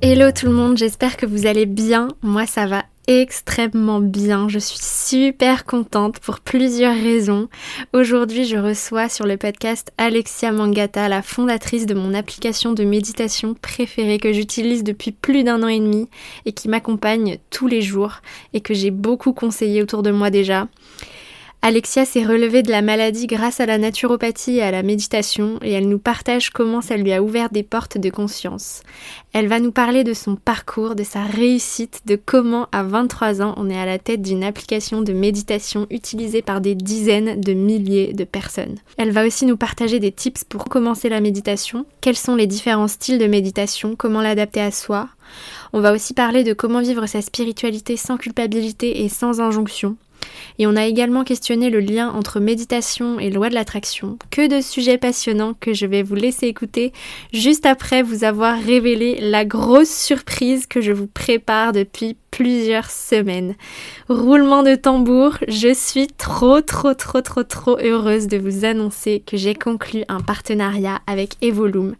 Hello tout le monde, j'espère que vous allez bien. Moi ça va extrêmement bien. Je suis super contente pour plusieurs raisons. Aujourd'hui, je reçois sur le podcast Alexia Mangata, la fondatrice de mon application de méditation préférée que j'utilise depuis plus d'un an et demi et qui m'accompagne tous les jours et que j'ai beaucoup conseillé autour de moi déjà. Alexia s'est relevée de la maladie grâce à la naturopathie et à la méditation et elle nous partage comment ça lui a ouvert des portes de conscience. Elle va nous parler de son parcours, de sa réussite, de comment à 23 ans on est à la tête d'une application de méditation utilisée par des dizaines de milliers de personnes. Elle va aussi nous partager des tips pour commencer la méditation, quels sont les différents styles de méditation, comment l'adapter à soi? On va aussi parler de comment vivre sa spiritualité sans culpabilité et sans injonction. Et on a également questionné le lien entre méditation et loi de l'attraction. Que de sujets passionnants que je vais vous laisser écouter juste après vous avoir révélé la grosse surprise que je vous prépare depuis plusieurs semaines. Roulement de tambour, je suis trop trop trop trop trop heureuse de vous annoncer que j'ai conclu un partenariat avec Evolume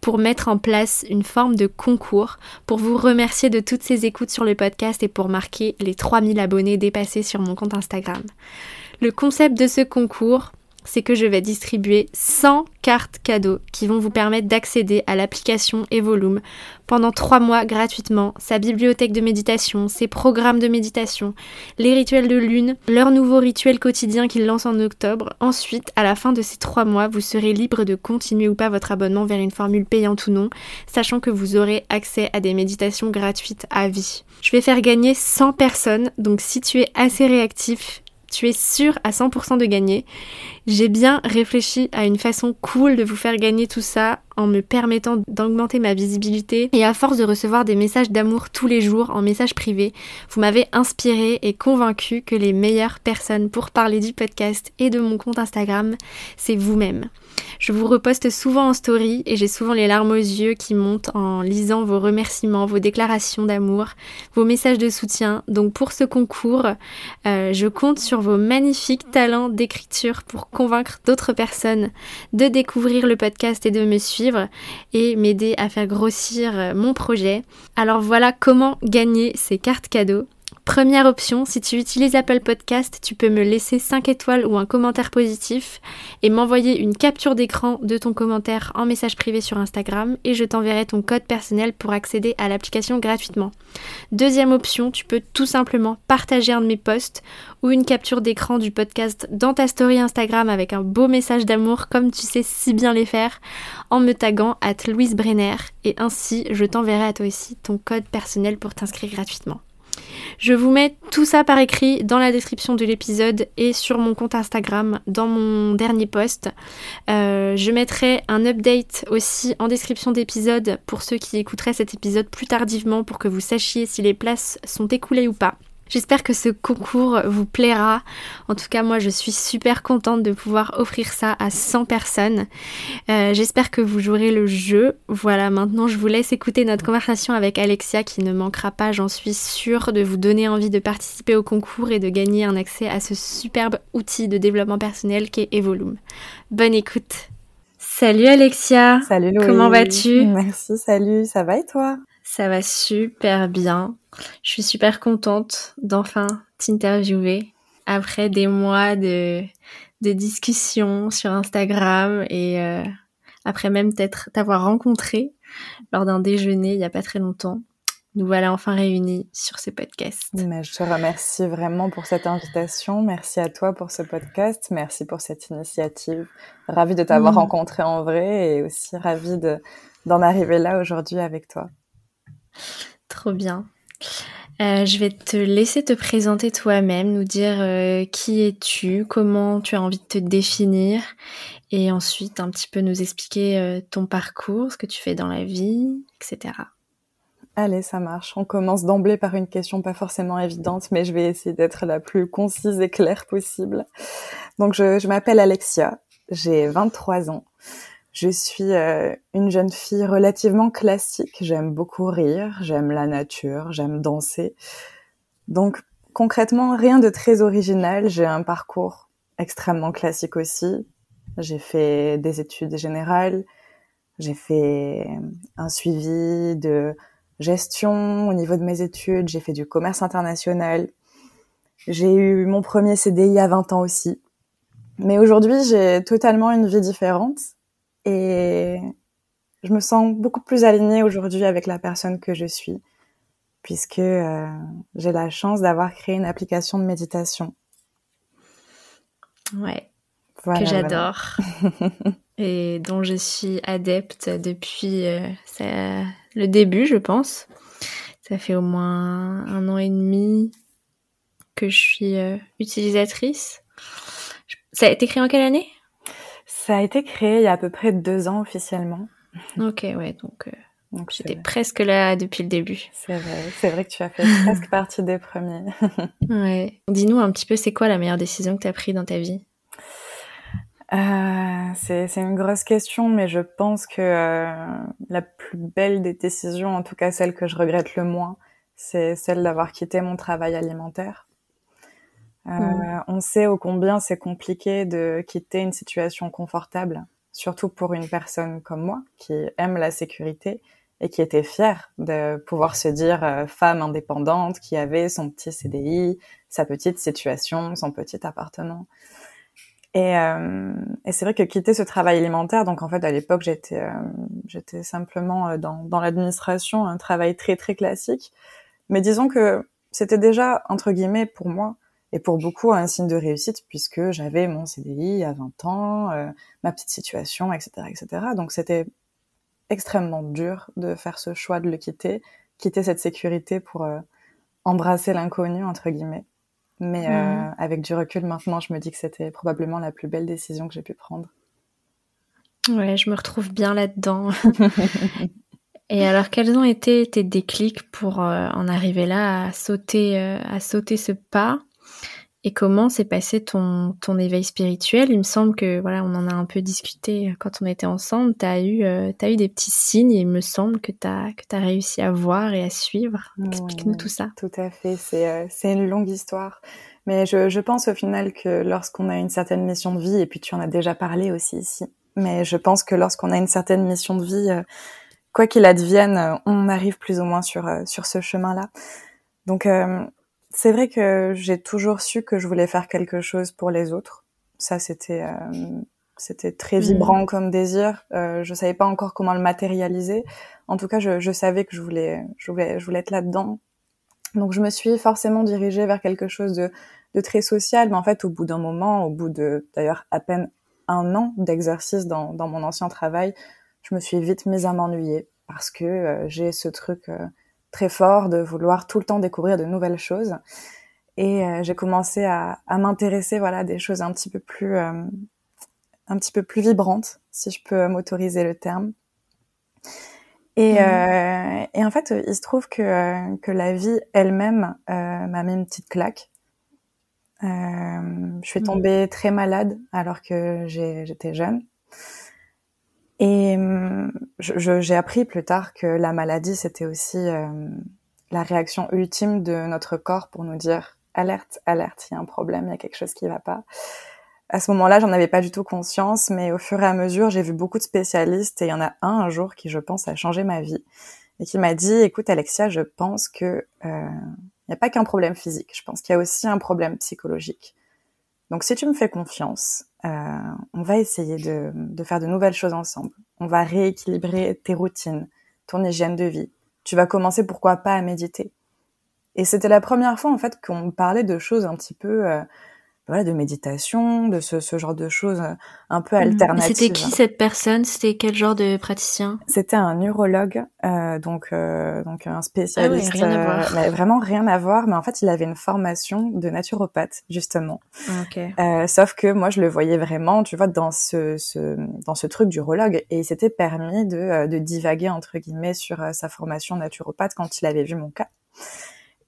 pour mettre en place une forme de concours pour vous remercier de toutes ces écoutes sur le podcast et pour marquer les 3000 abonnés dépassés sur mon compte Instagram. Le concept de ce concours, c'est que je vais distribuer 100 cartes cadeaux qui vont vous permettre d'accéder à l'application Evolume pendant 3 mois gratuitement, sa bibliothèque de méditation, ses programmes de méditation, les rituels de lune, leur nouveau rituel quotidien qu'il lance en octobre. Ensuite, à la fin de ces 3 mois, vous serez libre de continuer ou pas votre abonnement vers une formule payante ou non, sachant que vous aurez accès à des méditations gratuites à vie. Je vais faire gagner 100 personnes, donc si tu es assez réactif, tu es sûr à 100% de gagner. J'ai bien réfléchi à une façon cool de vous faire gagner tout ça en me permettant d'augmenter ma visibilité et à force de recevoir des messages d'amour tous les jours en message privé, vous m'avez inspiré et convaincu que les meilleures personnes pour parler du podcast et de mon compte Instagram, c'est vous-même. Je vous reposte souvent en story et j'ai souvent les larmes aux yeux qui montent en lisant vos remerciements, vos déclarations d'amour, vos messages de soutien. Donc pour ce concours, euh, je compte sur vos magnifiques talents d'écriture pour d'autres personnes de découvrir le podcast et de me suivre et m'aider à faire grossir euh, mon projet. Alors voilà comment gagner ces cartes cadeaux. Première option, si tu utilises Apple Podcast, tu peux me laisser 5 étoiles ou un commentaire positif et m'envoyer une capture d'écran de ton commentaire en message privé sur Instagram et je t'enverrai ton code personnel pour accéder à l'application gratuitement. Deuxième option, tu peux tout simplement partager un de mes posts ou une capture d'écran du podcast dans ta story Instagram avec un beau message d'amour comme tu sais si bien les faire en me taguant at Louise Brenner et ainsi je t'enverrai à toi aussi ton code personnel pour t'inscrire gratuitement. Je vous mets tout ça par écrit dans la description de l'épisode et sur mon compte Instagram dans mon dernier post. Euh, je mettrai un update aussi en description d'épisode pour ceux qui écouteraient cet épisode plus tardivement pour que vous sachiez si les places sont écoulées ou pas. J'espère que ce concours vous plaira. En tout cas, moi, je suis super contente de pouvoir offrir ça à 100 personnes. Euh, j'espère que vous jouerez le jeu. Voilà, maintenant, je vous laisse écouter notre conversation avec Alexia qui ne manquera pas, j'en suis sûre, de vous donner envie de participer au concours et de gagner un accès à ce superbe outil de développement personnel qu'est Evolume. Bonne écoute. Salut Alexia. Salut Louise. Comment vas-tu? Merci, salut. Ça va et toi? Ça va super bien. Je suis super contente d'enfin t'interviewer après des mois de, de discussions sur Instagram et euh, après même t'avoir rencontré. lors d'un déjeuner il n'y a pas très longtemps. Nous voilà enfin réunis sur ce podcast. Mais je te remercie vraiment pour cette invitation. Merci à toi pour ce podcast. Merci pour cette initiative. Ravie de t'avoir mm. rencontré en vrai et aussi ravie d'en arriver là aujourd'hui avec toi. Trop bien. Euh, je vais te laisser te présenter toi-même, nous dire euh, qui es-tu, comment tu as envie de te définir, et ensuite un petit peu nous expliquer euh, ton parcours, ce que tu fais dans la vie, etc. Allez, ça marche. On commence d'emblée par une question pas forcément évidente, mais je vais essayer d'être la plus concise et claire possible. Donc, je, je m'appelle Alexia, j'ai 23 ans. Je suis euh, une jeune fille relativement classique. J'aime beaucoup rire, j'aime la nature, j'aime danser. Donc concrètement, rien de très original. J'ai un parcours extrêmement classique aussi. J'ai fait des études générales, j'ai fait un suivi de gestion au niveau de mes études, j'ai fait du commerce international. J'ai eu mon premier CDI à 20 ans aussi. Mais aujourd'hui, j'ai totalement une vie différente et je me sens beaucoup plus alignée aujourd'hui avec la personne que je suis, puisque euh, j'ai la chance d'avoir créé une application de méditation. Ouais, que j'adore et dont je suis adepte depuis euh, le début, je pense. Ça fait au moins un an et demi que je suis euh, utilisatrice. Ça a été créé en quelle année? Ça a été créé il y a à peu près deux ans officiellement. Ok, ouais, donc, euh, donc j'étais presque là depuis le début. C'est vrai, c'est vrai que tu as fait presque partie des premiers. ouais. Dis-nous un petit peu, c'est quoi la meilleure décision que tu as prise dans ta vie? Euh, c'est une grosse question, mais je pense que euh, la plus belle des décisions, en tout cas celle que je regrette le moins, c'est celle d'avoir quitté mon travail alimentaire. Euh, mm. On sait au combien c'est compliqué de quitter une situation confortable, surtout pour une personne comme moi qui aime la sécurité et qui était fière de pouvoir se dire euh, femme indépendante qui avait son petit CDI, sa petite situation, son petit appartement. Et, euh, et c'est vrai que quitter ce travail alimentaire, donc en fait à l'époque j'étais j'étais simplement dans, dans l'administration, un travail très très classique, mais disons que c'était déjà entre guillemets pour moi et pour beaucoup un signe de réussite puisque j'avais mon CDI à 20 ans, euh, ma petite situation, etc., etc. Donc c'était extrêmement dur de faire ce choix de le quitter, quitter cette sécurité pour euh, embrasser l'inconnu entre guillemets. Mais euh, mmh. avec du recul maintenant, je me dis que c'était probablement la plus belle décision que j'ai pu prendre. Ouais, je me retrouve bien là-dedans. Et alors, quels ont été tes déclics pour en arriver là, à sauter, à sauter ce pas? Et comment s'est passé ton, ton éveil spirituel? Il me semble que voilà, on en a un peu discuté quand on était ensemble. Tu as eu euh, as eu des petits signes et il me semble que tu as que tu as réussi à voir et à suivre. Explique-nous tout ça. Tout à fait, c'est euh, c'est une longue histoire. Mais je, je pense au final que lorsqu'on a une certaine mission de vie et puis tu en as déjà parlé aussi ici. Mais je pense que lorsqu'on a une certaine mission de vie euh, quoi qu'il advienne, on arrive plus ou moins sur sur ce chemin-là. Donc c'est vrai que j'ai toujours su que je voulais faire quelque chose pour les autres. Ça, c'était euh, c'était très mm. vibrant comme désir. Euh, je savais pas encore comment le matérialiser. En tout cas, je, je savais que je voulais, je voulais, je voulais être là-dedans. Donc, je me suis forcément dirigée vers quelque chose de, de très social. Mais en fait, au bout d'un moment, au bout de d'ailleurs à peine un an d'exercice dans, dans mon ancien travail, je me suis vite mise à m'ennuyer parce que euh, j'ai ce truc euh, très fort de vouloir tout le temps découvrir de nouvelles choses. Et euh, j'ai commencé à, à m'intéresser voilà à des choses un petit peu plus euh, un petit peu plus vibrantes, si je peux m'autoriser le terme. Et, mmh. euh, et, en fait, il se trouve que, que la vie elle-même m'a mis une petite claque. je suis mmh. tombée très malade alors que j'étais jeune. Et hum, j'ai appris plus tard que la maladie, c'était aussi euh, la réaction ultime de notre corps pour nous dire alerte, alerte, il y a un problème, il y a quelque chose qui va pas. À ce moment-là, j'en avais pas du tout conscience, mais au fur et à mesure, j'ai vu beaucoup de spécialistes et il y en a un un jour qui, je pense, a changé ma vie et qui m'a dit "Écoute, Alexia, je pense que euh, il n'y a pas qu'un problème physique. Je pense qu'il y a aussi un problème psychologique. Donc, si tu me fais confiance, on va essayer de, de, faire de nouvelles choses ensemble. On va rééquilibrer tes routines, ton hygiène de vie. Tu vas commencer, pourquoi pas, à méditer. Et c'était la première fois, en fait, qu'on parlait de choses un petit peu euh, voilà, de méditation, de ce, ce genre de choses euh, un peu mhm. alternatives. C'était qui cette personne? C'était quel genre de praticien? C'était un neurologue, euh, donc euh, donc un spécialiste. Ah rien à voir. Mais vraiment rien à voir. Mais en fait, il avait une formation de naturopathe justement. Okay. sauf que moi, je le voyais vraiment, tu vois, dans ce, ce dans ce truc d'urologue, et il s'était permis de de divaguer entre guillemets sur sa formation naturopathe quand il avait vu mon cas.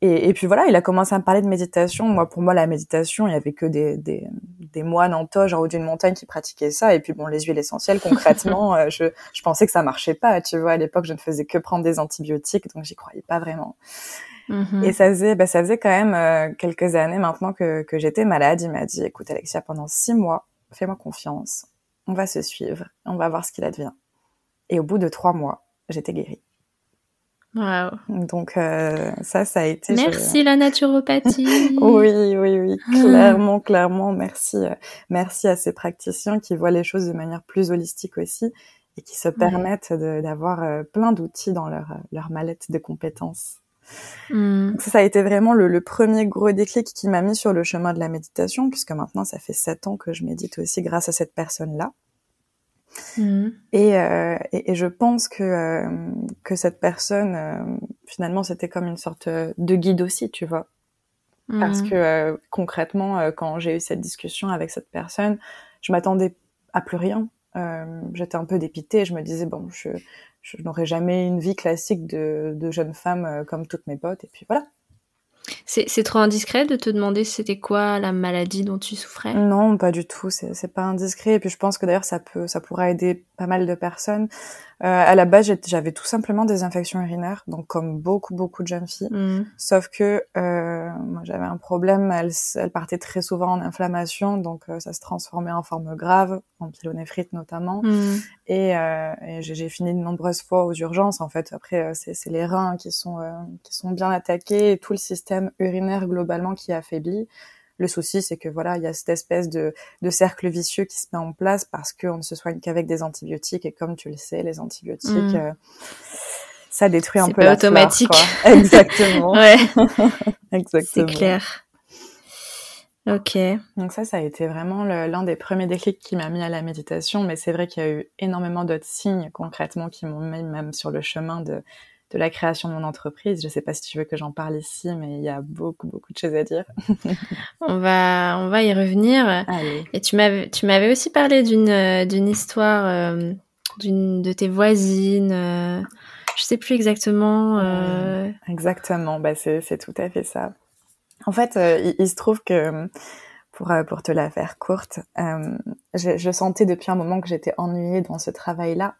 Et, et, puis voilà, il a commencé à me parler de méditation. Moi, pour moi, la méditation, il y avait que des, des, des moines en toge en haut d'une montagne qui pratiquaient ça. Et puis bon, les huiles essentielles, concrètement, euh, je, je pensais que ça marchait pas. Tu vois, à l'époque, je ne faisais que prendre des antibiotiques, donc j'y croyais pas vraiment. Mm-hmm. Et ça faisait, bah, ça faisait quand même euh, quelques années maintenant que, que j'étais malade. Il m'a dit, écoute Alexia, pendant six mois, fais-moi confiance. On va se suivre. On va voir ce qu'il advient. Et au bout de trois mois, j'étais guérie. Wow. Donc euh, ça, ça a été. Merci la naturopathie. oui, oui, oui, clairement, clairement. Merci, euh, merci à ces praticiens qui voient les choses de manière plus holistique aussi et qui se permettent d'avoir euh, plein d'outils dans leur leur mallette de compétences. Hmm. ça, ça, a été vraiment le, le, premier gros déclic qui m'a mis sur le chemin de la méditation, puisque maintenant ça fait sept ans que je médite aussi grâce à cette personne-là. Mhm. Et, euh, et, et, je pense que, euh, que cette personne, euh, finalement, c'était comme une sorte de guide aussi, tu vois. Parce mhm. que concrètement, quand j'ai eu cette discussion avec cette personne, je m'attendais à plus rien. J'étais un peu dépitée. Je me disais, bon, je, je n'aurai jamais une vie classique de, de jeune femme comme toutes mes potes. Et puis voilà. C'est trop indiscret de te demander c'était quoi la maladie dont tu souffrais? Non, pas du tout. C'est pas indiscret. Et puis je pense que d'ailleurs ça peut, ça pourra aider pas mal de personnes. Euh, à la base, j'avais tout simplement des infections urinaires, donc comme beaucoup beaucoup de jeunes filles. Mmh. Sauf que euh, moi j'avais un problème. Elle, elle partait très souvent en inflammation, donc euh, ça se transformait en forme grave, en pyélonéphrite notamment. Mmh. Et, euh, et j'ai fini de nombreuses fois aux urgences. En fait, après euh, c'est les reins qui sont euh, qui sont bien attaqués et tout le système urinaire globalement qui est affaibli. Le souci, c'est que voilà, il y a cette espèce de, de cercle vicieux qui se met en place parce qu'on ne se soigne qu'avec des antibiotiques et comme tu le sais, les antibiotiques, mm. euh, ça détruit un peu la automatique. Flore, Exactement. ouais. Exactement. C'est clair. Ok. Donc ça, ça a été vraiment l'un des premiers déclics qui m'a mis à la méditation, mais c'est vrai qu'il y a eu énormément d'autres signes concrètement qui m'ont mis même sur le chemin de de la création de mon entreprise. Je ne sais pas si tu veux que j'en parle ici, mais il y a beaucoup, beaucoup de choses à dire. on va, on va y revenir. Et tu m'avais, aussi parlé d'une, euh, histoire euh, de tes voisines. Euh, je sais plus exactement. Euh... Exactement. Bah c'est, c'est tout à fait ça. En fait, il, se trouve que pour, pour te la faire courte, je, je sentais depuis un moment que j'étais ennuyée dans ce travail-là.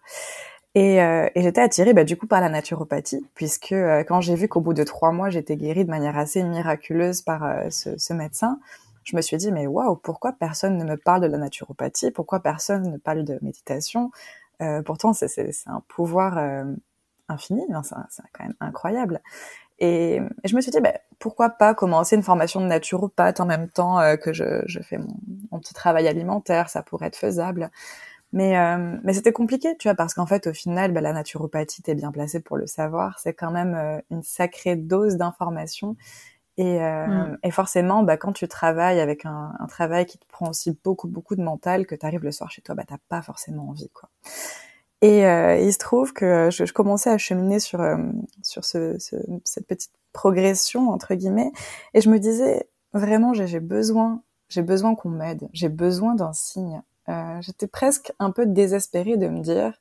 Et, euh, et j'étais attirée bah, du coup par la naturopathie, puisque euh, quand j'ai vu qu'au bout de trois mois, j'étais guérie de manière assez miraculeuse par euh, ce, ce, médecin, je me suis dit, mais waouh, pourquoi personne ne me parle de la naturopathie? Pourquoi personne ne parle de méditation? Pourtant, c'est un pouvoir infini, c'est quand même incroyable. Et, et, je me suis dit, bah, pourquoi pas commencer une formation de naturopathe en même temps que je, je fais mon, petit travail alimentaire, ça pourrait être faisable. Mais, euh, mais c'était compliqué, tu vois, parce qu'en fait, au final, bah, la naturopathie, t'es bien placée pour le savoir, c'est quand même euh, une sacrée dose d'informations. Et, euh, mm. et, forcément, bah, quand tu travailles avec un, un, travail qui te prend aussi beaucoup, beaucoup de mental, que tu arrives le soir chez toi, bah, t'as pas forcément envie, quoi. Et euh, il se trouve que je, je commençais à cheminer sur, euh, sur ce, ce, cette petite progression, entre guillemets, et je me disais, vraiment, j'ai besoin, j'ai besoin qu'on m'aide, j'ai besoin d'un signe, euh, j'étais presque un peu désespérée de me dire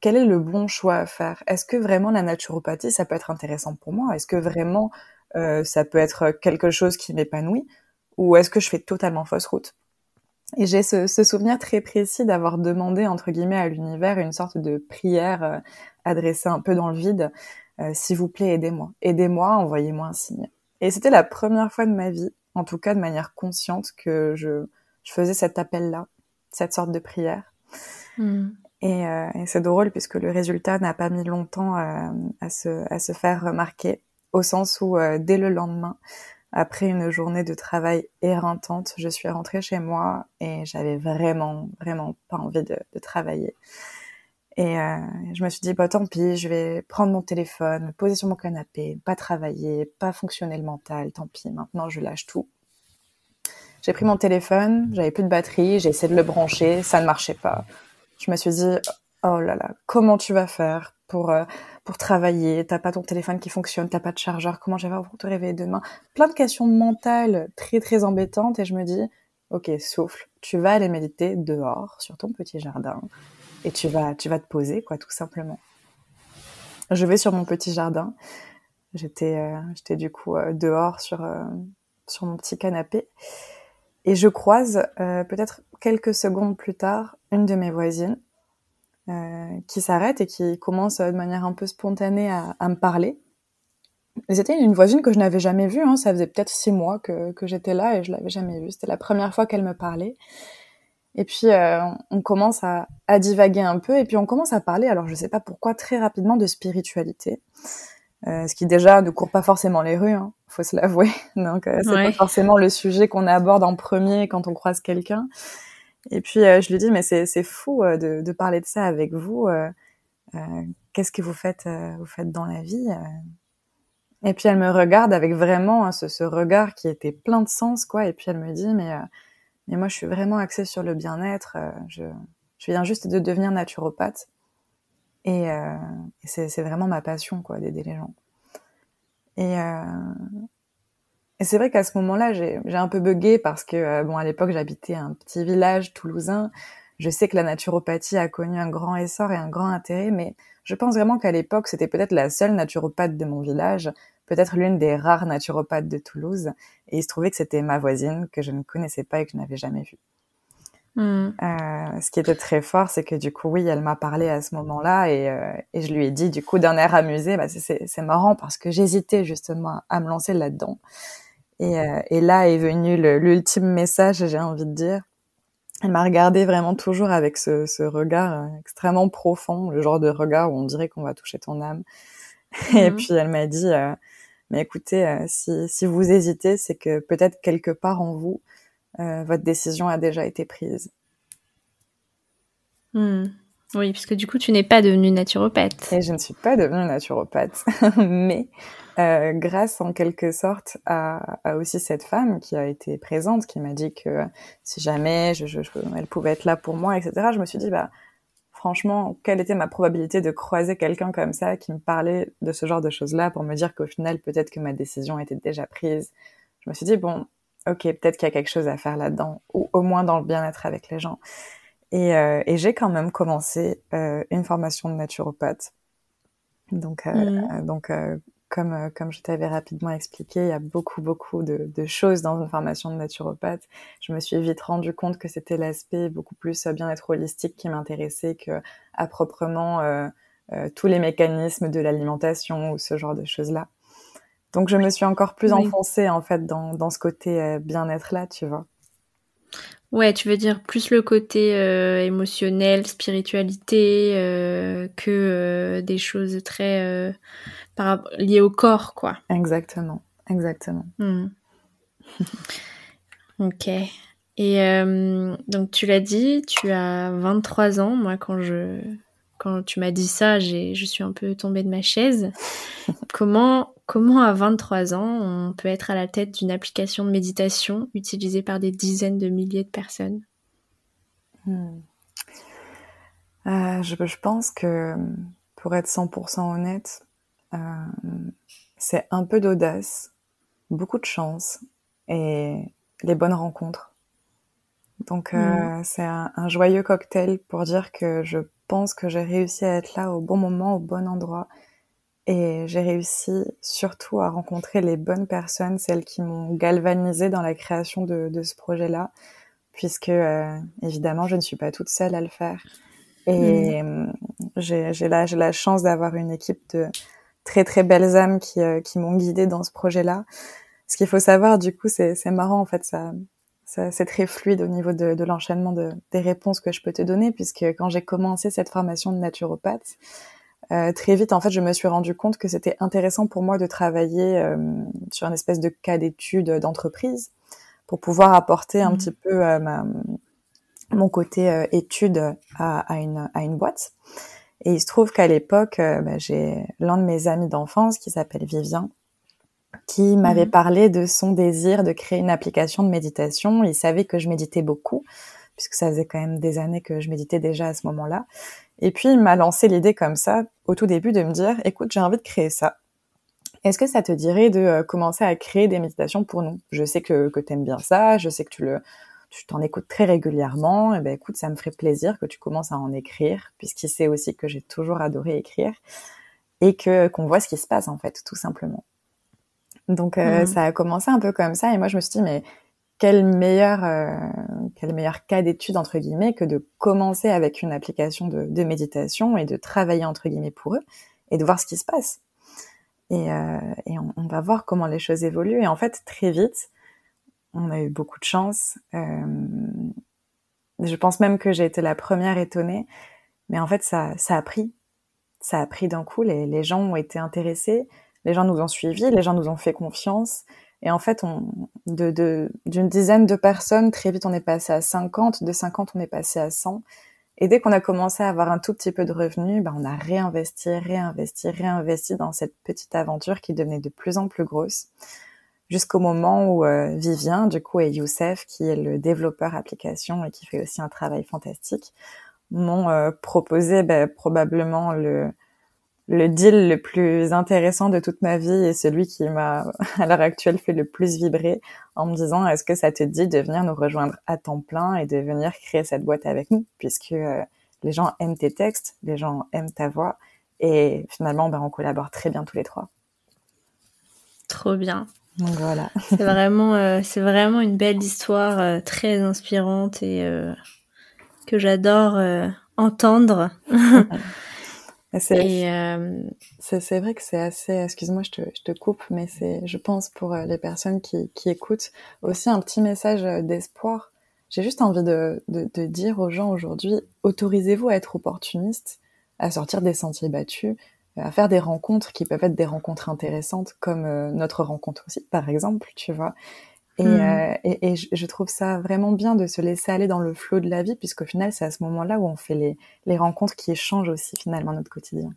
quel est le bon choix à faire? Est-ce que vraiment la naturopathie, ça peut être intéressant pour moi? Est-ce que vraiment euh, ça peut être quelque chose qui m'épanouit? Ou est-ce que je fais totalement fausse route? Et j'ai ce, souvenir très précis d'avoir demandé, entre guillemets, à l'univers une sorte de prière euh, adressée un peu dans le vide. S'il vous plaît, aidez-moi. Aidez-moi, envoyez-moi un signe. Et c'était la première fois de ma vie, en tout cas de manière consciente, que je faisais cet appel-là cette sorte de prière. Mm. Et, euh, et c'est drôle puisque le résultat n'a pas mis longtemps euh, à, se, à se faire remarquer, au sens où euh, dès le lendemain, après une journée de travail éreintante, je suis rentrée chez moi et j'avais vraiment, vraiment pas envie de, de travailler. Et euh, je me suis dit, bah tant pis, je vais prendre mon téléphone, me poser sur mon canapé, pas travailler, pas fonctionner le mental, tant pis, maintenant je lâche tout. J'ai pris mon téléphone, j'avais plus de batterie, j'ai essayé de le brancher, ça ne marchait pas. Je me suis dit, oh là là, comment tu vas faire pour euh, pour travailler? T'as pas ton téléphone qui fonctionne, t'as pas de chargeur, comment je vais pour te réveiller demain? Plein de questions mentales très très embêtantes et je me dis, ok, souffle, tu vas aller méditer dehors sur ton petit jardin et tu vas tu vas te poser quoi, tout simplement. Je vais sur mon petit jardin. J'étais euh, j'étais du coup euh, dehors sur sur mon petit canapé et je croise, euh, peut-être quelques secondes plus tard, une de mes voisines euh, qui s'arrête et qui commence de manière un peu spontanée à, me parler. C'était une voisine que je n'avais jamais vue, hein. ça faisait peut-être six mois que, j'étais là et je l'avais jamais vue. C'était la première fois qu'elle me parlait. Et puis euh, on commence à, divaguer un peu et puis on commence à parler, alors je sais pas pourquoi, très rapidement de spiritualité. Euh, ce qui déjà ne court pas forcément les rues, hein, faut se l'avouer. Donc euh, c'est pas forcément le sujet qu'on aborde en premier quand on croise quelqu'un. Et puis euh, je lui dis mais c'est c'est fou euh, de, de parler de ça avec vous. Qu'est-ce que vous faites vous faites dans la vie Et puis elle me regarde avec vraiment hein, ce, ce, regard qui était plein de sens quoi. Et puis elle me dit mais mais moi je suis vraiment axée sur le bien-être. je je viens juste de devenir naturopathe. Et, euh, c'est vraiment ma passion, quoi, d'aider les gens. Et, euh, et c'est vrai qu'à ce moment-là, j'ai un peu bugué parce que, euh, bon, à l'époque, j'habitais un petit village toulousain. Je sais que la naturopathie a connu un grand essor et un grand intérêt, mais je pense vraiment qu'à l'époque, c'était peut-être la seule naturopathe de mon village, peut-être l'une des rares naturopathes de Toulouse. Et il se trouvait que c'était ma voisine, que je ne connaissais pas et que je n'avais jamais vue. Euh, ce qui était très fort, c'est que du coup, oui, elle m'a parlé à ce moment-là et, euh, et, je lui ai dit, du coup, d'un air amusé, bah, c'est marrant parce que j'hésitais justement à me lancer là-dedans. Et, euh, et, là est venu l'ultime message, j'ai envie de dire. Elle m'a regardé vraiment toujours avec ce, ce, regard extrêmement profond, le genre de regard où on dirait qu'on va toucher ton âme. Et mm. puis elle m'a dit, mais écoutez, si, si vous hésitez, c'est que peut-être quelque part en vous, votre décision a déjà été prise. Hmm. Oui, puisque du coup, tu n'es pas devenue naturopathe. Et je ne suis pas devenue naturopathe, mais euh, grâce en quelque sorte à, à, aussi cette femme qui a été présente, qui m'a dit que si jamais je, je, elle pouvait être là pour moi, etc., je me suis dit, bah, franchement, quelle était ma probabilité de croiser quelqu'un comme ça qui me parlait de ce genre de choses-là pour me dire qu'au final, peut-être que ma décision était déjà prise? Je me suis dit, bon, ok, peut-être qu'il y a quelque chose à faire là-dedans, ou au moins dans le bien-être avec les gens. Et, euh, et j'ai quand même commencé euh, une formation de naturopathe. Donc, euh, mmh. euh donc euh, comme, euh, comme je t'avais rapidement expliqué, il y a beaucoup, beaucoup de, de, choses dans une formation de naturopathe. Je me suis vite rendu compte que c'était l'aspect beaucoup plus bien-être holistique qui m'intéressait que à proprement tous les mécanismes de l'alimentation ou ce genre de choses-là. Donc je me suis encore plus enfoncée en fait dans, dans ce côté euh, bien-être là, tu vois. Ouais, tu veux dire plus le côté euh, émotionnel, spiritualité, euh, que des choses très par, liées au corps, quoi. Exactement, exactement. Hmm. ok. Et donc tu l'as dit, tu as 23 ans. Moi, quand je quand tu m'as dit ça, j'ai je suis un peu tombée de ma chaise. Comment Comment à 23 ans, on peut être à la tête d'une application de méditation utilisée par des dizaines de milliers de personnes? Hmm. euh, je, pense que, pour être 100% honnête, euh, c'est un peu d'audace, beaucoup de chance et les bonnes rencontres. Donc euh, hmm. c'est un, un, joyeux cocktail pour dire que je pense que j'ai réussi à être là au bon moment, au bon endroit et j'ai réussi surtout à rencontrer les bonnes personnes, celles qui m'ont galvanisé dans la création de, de ce projet-là, puisque euh, évidemment je ne suis pas toute seule à le faire. Et mmh. j'ai la, la chance d'avoir une équipe de très très belles âmes qui, euh, qui m'ont guidée dans ce projet-là. Ce qu'il faut savoir, du coup, c'est marrant en fait, ça c'est très fluide au niveau de, de l'enchaînement de, des réponses que je peux te donner, puisque quand j'ai commencé cette formation de naturopathe, euh, très vite, en fait, je me suis rendu compte que c'était intéressant pour moi de travailler euh, sur une espèce de cas d'étude d'entreprise pour pouvoir apporter un mmh. petit peu euh, ma, mon côté étude à, à, une, à une boîte. Et il se trouve qu'à l'époque, bah, j'ai l'un de mes amis d'enfance qui s'appelle Vivien, qui m'avait mhm. parlé de son désir de créer une application de méditation. Il savait que je méditais beaucoup, puisque ça faisait quand même des années que je méditais déjà à ce moment-là. Et puis, il m'a lancé l'idée comme ça, au tout début, de me dire, écoute, j'ai envie de créer ça. Est-ce que ça te dirait de euh, commencer à créer des méditations pour nous? Je sais que, que tu aimes bien ça, je sais que tu le, tu t'en écoutes très régulièrement. Et eh ben écoute, ça me ferait plaisir que tu commences à en écrire, puisqu'il sait aussi que j'ai toujours adoré écrire et que qu'on voit ce qui se passe en fait, tout simplement. Donc euh, mmh. ça a commencé un peu comme ça et moi je me suis dit mais quel meilleur euh, quel meilleur cas d'étude entre guillemets que de commencer avec une application de, de, méditation et de travailler entre guillemets pour eux et de voir ce qui se passe. Et, euh, et on, on, va voir comment les choses évoluent et en fait très vite on a eu beaucoup de chance. Je pense même que j'ai été la première étonnée, mais en fait ça, ça a pris, ça a pris d'un coup. Les, les gens ont été intéressés, les gens nous ont suivis, les gens nous ont fait confiance. Et en fait, on, de, d'une dizaine de personnes, très vite, on est passé à 50. De 50, on est passé à 100. Et dès qu'on a commencé à avoir un tout petit peu de revenus, ben, on a réinvesti, réinvesti, réinvesti dans cette petite aventure qui devenait de plus en plus grosse jusqu'au moment où euh, Vivien, du coup, et Youssef, qui est le développeur application et qui fait aussi un travail fantastique, m'ont euh, proposé ben, probablement le, le deal le plus intéressant de toute ma vie et celui qui m'a à l'heure actuelle fait le plus vibrer en me disant est-ce que ça te dit de venir nous rejoindre à temps plein et de venir créer cette boîte avec nous? Puisque euh, les gens aiment tes textes, les gens aiment ta voix et finalement ben, on collabore très bien tous les trois. Trop bien. Donc voilà. c'est vraiment, euh, c'est vraiment une belle histoire euh, très inspirante et que j'adore entendre. c'est c'est vrai que c'est assez. Excuse-moi, je te, je te coupe, mais c'est, je pense pour les personnes qui, qui écoutent aussi un petit message d'espoir. J'ai juste envie de, de, de dire aux gens aujourd'hui, autorisez-vous à être opportuniste, à sortir des sentiers battus, à faire des rencontres qui peuvent être des rencontres intéressantes, comme euh, notre rencontre aussi, par exemple, tu vois. Et, mm. euh, et, et, je trouve ça vraiment bien de se laisser aller dans le flot de la vie, puisqu'au final, c'est à ce moment-là où on fait les, les rencontres qui échangent aussi finalement notre quotidien.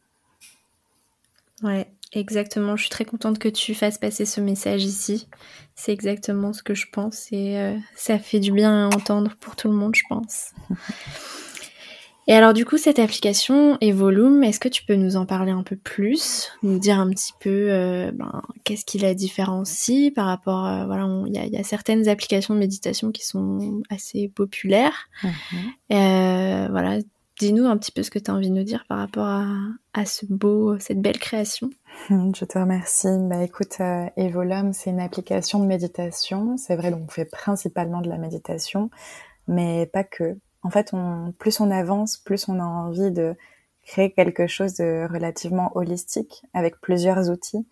Ouais, exactement. Je suis très contente que tu fasses passer ce message ici. C'est exactement ce que je pense et euh, ça fait du bien à entendre pour tout le monde, je pense. Et alors du coup, cette application Evolume, est-ce que tu peux nous en parler un peu plus, nous dire un petit peu euh, ben, qu'est-ce qui la différencie par rapport, à, voilà, il y, y, a certaines applications de méditation qui sont assez populaires. Mhm. Euh, voilà, dis-nous un petit peu ce que tu as envie de nous dire par rapport à, à ce beau, cette belle création. Je te remercie. Bah écoute, euh, Evolume, c'est une application de méditation. C'est vrai, donc on fait principalement de la méditation, mais pas que en fait, on, plus on avance, plus on a envie de créer quelque chose de relativement holistique avec plusieurs outils,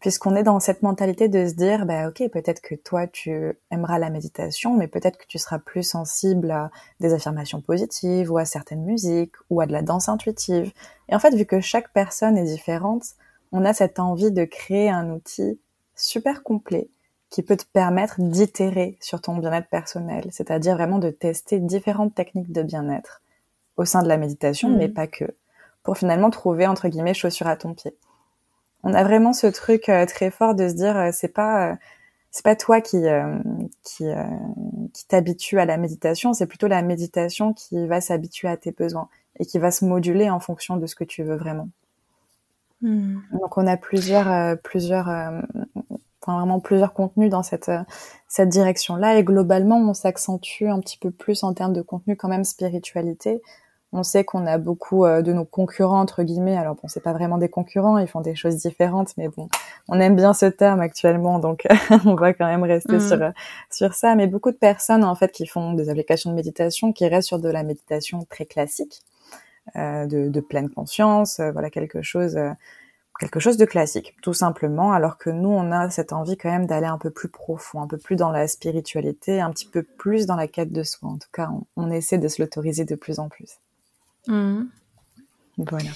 puisqu'on est dans cette mentalité de se dire, bah ok, peut-être que toi tu aimeras la méditation, mais peut-être que tu seras plus sensible à des affirmations positives ou à certaines musiques ou à de la danse intuitive. Et en fait, vu que chaque personne est différente, on a cette envie de créer un outil super complet qui peut te permettre d'itérer sur ton bien-être personnel, c'est-à-dire vraiment de tester différentes techniques de bien-être au sein de la méditation, mais mmh. pas que, pour finalement trouver entre guillemets chaussure à ton pied. On a vraiment ce truc euh, très fort de se dire euh, c'est pas euh, c'est pas toi qui qui qui t'habitue à la méditation, c'est plutôt la méditation qui va s'habituer à tes besoins et qui va se moduler en fonction de ce que tu veux vraiment. Mmh. Donc on a plusieurs plusieurs vraiment plusieurs contenus dans cette euh, cette direction-là. Et globalement, on s'accentue un petit peu plus en termes de contenu quand même spiritualité. On sait qu'on a beaucoup euh, de nos concurrents entre guillemets. Alors bon, c'est pas vraiment des concurrents, ils font des choses différentes, mais bon, on aime bien ce terme actuellement, donc on va quand même rester mm. sur euh, sur ça. Mais beaucoup de personnes en fait qui font des applications de méditation, qui restent sur de la méditation très classique, euh, de, de, pleine conscience, voilà quelque chose quelque chose de classique, tout simplement, alors que nous, on a cette envie quand même d'aller un peu plus profond, un peu plus dans la spiritualité, un petit peu plus dans la quête de soi. En tout cas, on, essaie de se l'autoriser de plus en plus. Mmh. Voilà.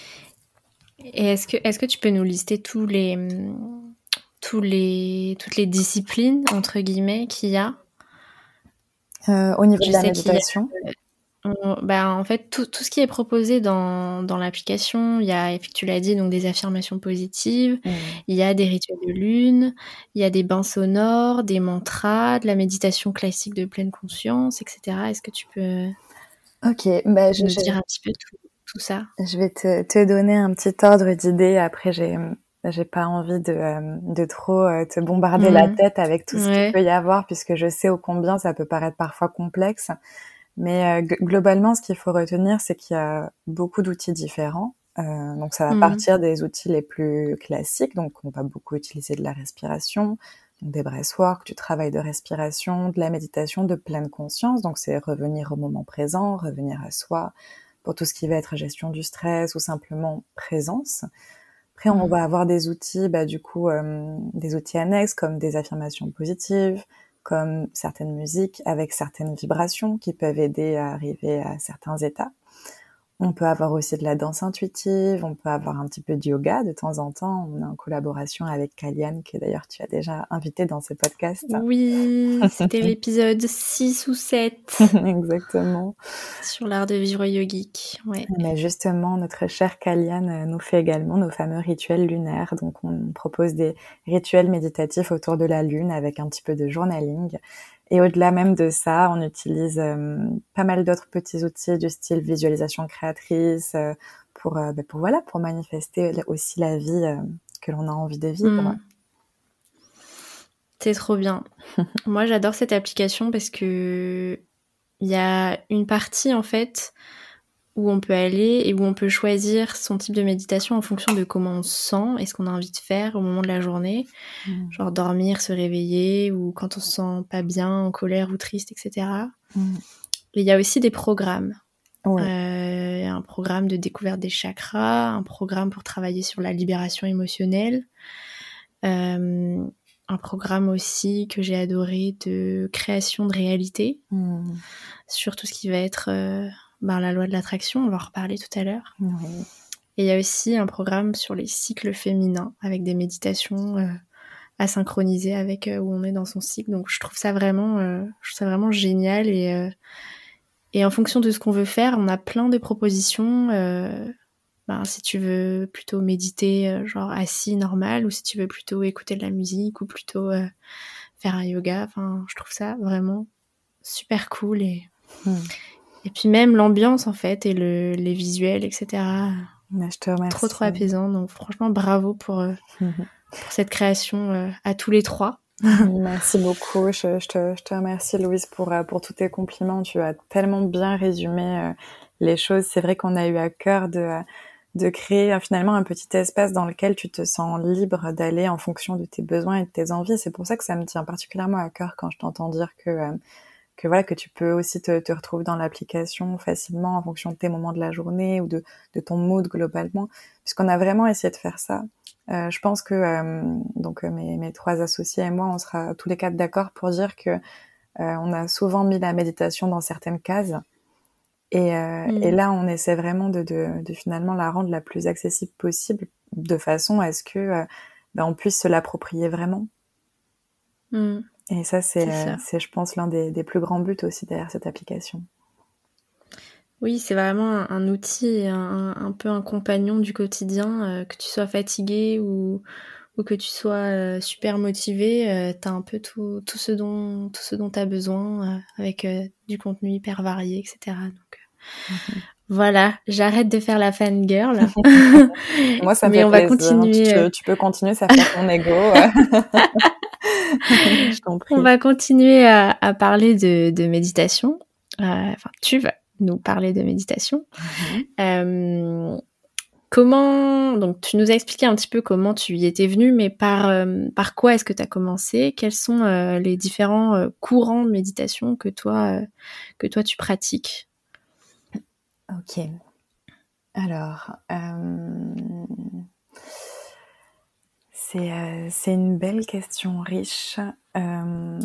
Et est-ce que, tu peux nous lister tous les, tous les, toutes les disciplines, entre guillemets, qu'il y a? Euh, Au niveau de la méditation bah, en fait, tout, tout, ce qui est proposé dans, dans l'application, il y a, tu l'as dit, donc des affirmations positives, mmh. il y a des rituels de lune, il y a des bains sonores, des mantras, de la méditation classique de pleine conscience, etc. Est-ce que tu peux Ok, bah, je, dire un petit peu tout, ça? Je vais te, te, donner un petit ordre d'idées. Après, j'ai j'ai pas envie de, euh, de trop euh, te bombarder la mmh. tête avec tout ce qu'il peut y avoir, puisque je sais ô combien ça peut paraître parfois complexe. Mais euh, globalement, ce qu'il faut retenir, c'est qu'il y a beaucoup d'outils différents. Euh, donc ça va mmh. partir des outils les plus classiques. Donc on va beaucoup utiliser de la respiration, des breathwork, du travail de respiration, de la méditation de pleine conscience. Donc c'est revenir au moment présent, revenir à soi pour tout ce qui va être gestion du stress ou simplement présence. Après, on mmh. va avoir des outils, bah, du coup, euh, des outils annexes comme des affirmations positives, comme certaines musiques avec certaines vibrations qui peuvent aider à arriver à certains états. On peut avoir aussi de la danse intuitive, on peut avoir un petit peu de yoga de temps en temps. On est en collaboration avec Kalian, que d'ailleurs tu as déjà invité dans ce podcast. Oui, c'était l'épisode 6 ou 7. Exactement. Sur l'art de vivre yogique. Ouais. Mais justement, notre cher Kalian euh, nous fait également nos fameux rituels lunaires. Donc on propose des rituels méditatifs autour de la lune avec un petit peu de journaling. Et au-delà même de ça, on utilise euh, pas mal d'autres petits outils du style visualisation créatrice euh, pour, euh, bah, pour voilà pour manifester aussi la vie que l'on a envie de vivre. Hmm. C'est trop bien. Moi, j'adore cette application parce que il y a une partie en fait où on peut aller et où on peut choisir son type de méditation en fonction de comment on se sent et ce qu'on a envie de faire au moment de la journée. Mm. Genre dormir, se réveiller ou quand on se sent pas bien, en colère ou triste, etc. Mm. il y a aussi des programmes. Euh, un programme de découverte des chakras, un programme pour travailler sur la libération émotionnelle, euh, un programme aussi que j'ai adoré de création de réalité, mm. sur tout ce qui va être... Euh, ben, la loi de l'attraction, on va en reparler tout à l'heure. Et il y a aussi un programme sur les cycles féminins avec des méditations euh, à synchroniser avec euh, où on est dans son cycle. Donc je trouve ça vraiment, euh, je trouve ça vraiment génial et et en fonction de ce qu'on veut faire, on a plein de propositions. Ben, si tu veux plutôt méditer genre assis normal ou si tu veux plutôt écouter de la musique ou plutôt faire un yoga. Enfin, je trouve ça vraiment super cool et hmm. Et puis même l'ambiance en fait et le, les visuels, etc. je te remercie. Trop trop apaisant. Donc franchement bravo pour, euh, pour cette création euh, à tous les trois. Merci beaucoup. Je, je, te, je, te, remercie Louise pour, euh, pour tous tes compliments. Tu as tellement bien résumé les choses. C'est vrai qu'on a eu à cœur de, de créer finalement un petit espace dans lequel tu te sens libre d'aller en fonction de tes besoins et de tes envies. C'est pour ça que ça me tient particulièrement à cœur quand je t'entends dire que que voilà que tu peux aussi te, te retrouver dans l'application facilement en fonction de tes moments de la journée ou de, de ton mood globalement puisqu'on a vraiment essayé de faire ça euh, je pense que euh, donc euh, mes, mes, trois associés et moi on sera tous les quatre d'accord pour dire que euh, on a souvent mis la méditation dans certaines cases et, mm. et là on essaie vraiment de, de, de, finalement la rendre la plus accessible possible de façon à ce que ben, on puisse se l'approprier vraiment mm. Et ça, c'est, euh, c'est, je pense, l'un des, des, plus grands buts aussi derrière cette application. Oui, c'est vraiment un, outil, un, un, peu un compagnon du quotidien, euh, que tu sois fatigué ou, ou que tu sois euh, super motivé, euh, tu as un peu tout, tout ce dont tout ce dont tu as besoin avec du contenu hyper varié, etc. Donc voilà, j'arrête de faire la fangirl. Moi, ça me Mais fait on va continuer. Tu, tu, peux continuer, ça fait ton ego. On va continuer à, parler de, méditation. Euh, enfin, tu vas nous parler de méditation. Mhm. Euh, comment donc tu nous as expliqué un petit peu comment tu y étais venu, mais par euh, par quoi est-ce que tu as commencé? Quels sont les différents courants de méditation que toi que toi tu pratiques? Ok. Alors, euh, c'est une belle question riche. Euh,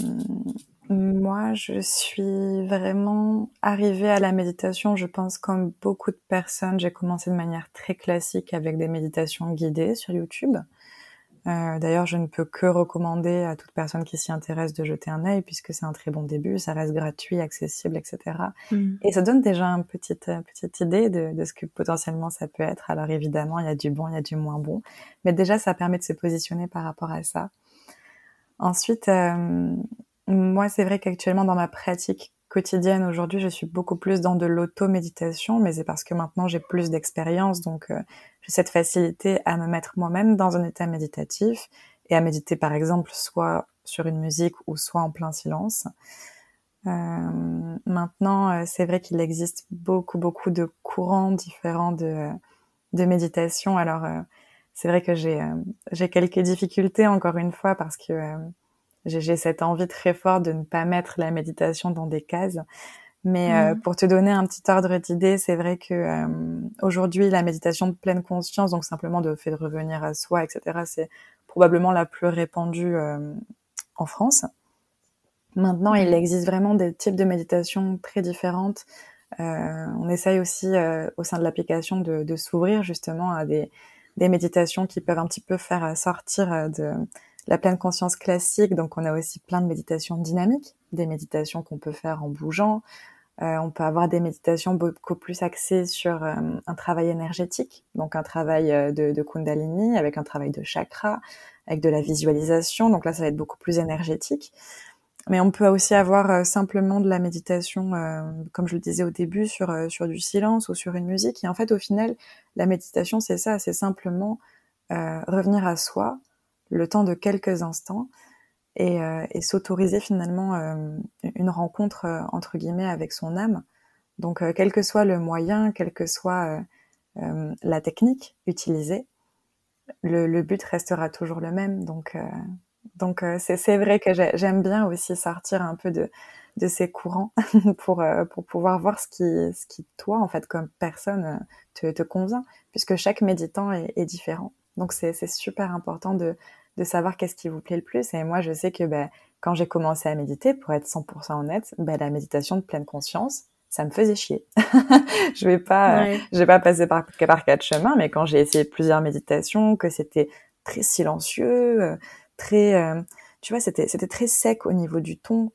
moi, je suis vraiment arrivée à la méditation, je pense comme beaucoup de personnes. J'ai commencé de manière très classique avec des méditations guidées sur YouTube. Euh, D'ailleurs, je ne peux que recommander à toute personne qui s'y intéresse de jeter un œil puisque c'est un très bon début, ça reste gratuit, accessible, etc. Mm. Et ça donne déjà une petite euh, petite idée de, de, ce que potentiellement ça peut être. Alors évidemment, il y a du bon, il y a du moins bon, mais déjà ça permet de se positionner par rapport à ça. Ensuite, euh, moi, c'est vrai qu'actuellement dans ma pratique quotidienne aujourd'hui, je suis beaucoup plus dans de l'auto-méditation, mais c'est parce que maintenant j'ai plus d'expérience, donc euh, j'ai cette facilité à me mettre moi-même dans un état méditatif et à méditer par exemple soit sur une musique ou soit en plein silence. Euh, maintenant, euh, c'est vrai qu'il existe beaucoup beaucoup de courants différents de, de méditation. Alors c'est vrai que j'ai j'ai quelques difficultés encore une fois parce que j'ai cette envie très forte de ne pas mettre la méditation dans des cases. Mais euh, mmh. pour te donner un petit ordre d'idée, c'est vrai que euh, aujourd'hui, la méditation de pleine conscience, donc simplement de fait de revenir à soi, etc., c'est probablement la plus répandue euh, en France. Maintenant, il mmh. existe vraiment des types de méditation très différentes. on essaye aussi au sein de l'application de, de s'ouvrir justement à des, des méditations qui peuvent un petit peu faire sortir de la pleine conscience classique, donc on a aussi plein de méditations dynamiques, des méditations qu'on peut faire en bougeant. Euh, on peut avoir des méditations beaucoup plus axées sur euh, un travail énergétique, donc un travail euh, de, de, Kundalini avec un travail de chakra, avec de la visualisation. Donc là, ça va être beaucoup plus énergétique. Mais on peut aussi avoir simplement de la méditation, comme je le disais au début, sur sur du silence ou sur une musique. Et en fait, au final, la méditation, c'est ça, c'est simplement revenir à soi, le temps de quelques instants et, euh, s'autoriser finalement euh, une rencontre euh, entre guillemets avec son âme. Donc quel que soit le moyen, quelle que soit la technique utilisée, le, but restera toujours le même. Donc donc c'est vrai que j'aime bien aussi sortir un peu de de ces courants pour pour pouvoir voir ce qui ce qui toi en fait comme personne te, te convient puisque chaque méditant est, est différent. Donc c'est super important de de savoir qu'est-ce qui vous plaît le plus. Et moi, je sais que ben, quand j'ai commencé à méditer, pour être 100% honnête, ben, la méditation de pleine conscience, ça me faisait chier. je vais pas, je vais pas passer par, par quatre chemins, mais quand j'ai essayé plusieurs méditations, que c'était très silencieux, euh, très, euh, tu vois, c'était, c'était très sec au niveau du ton.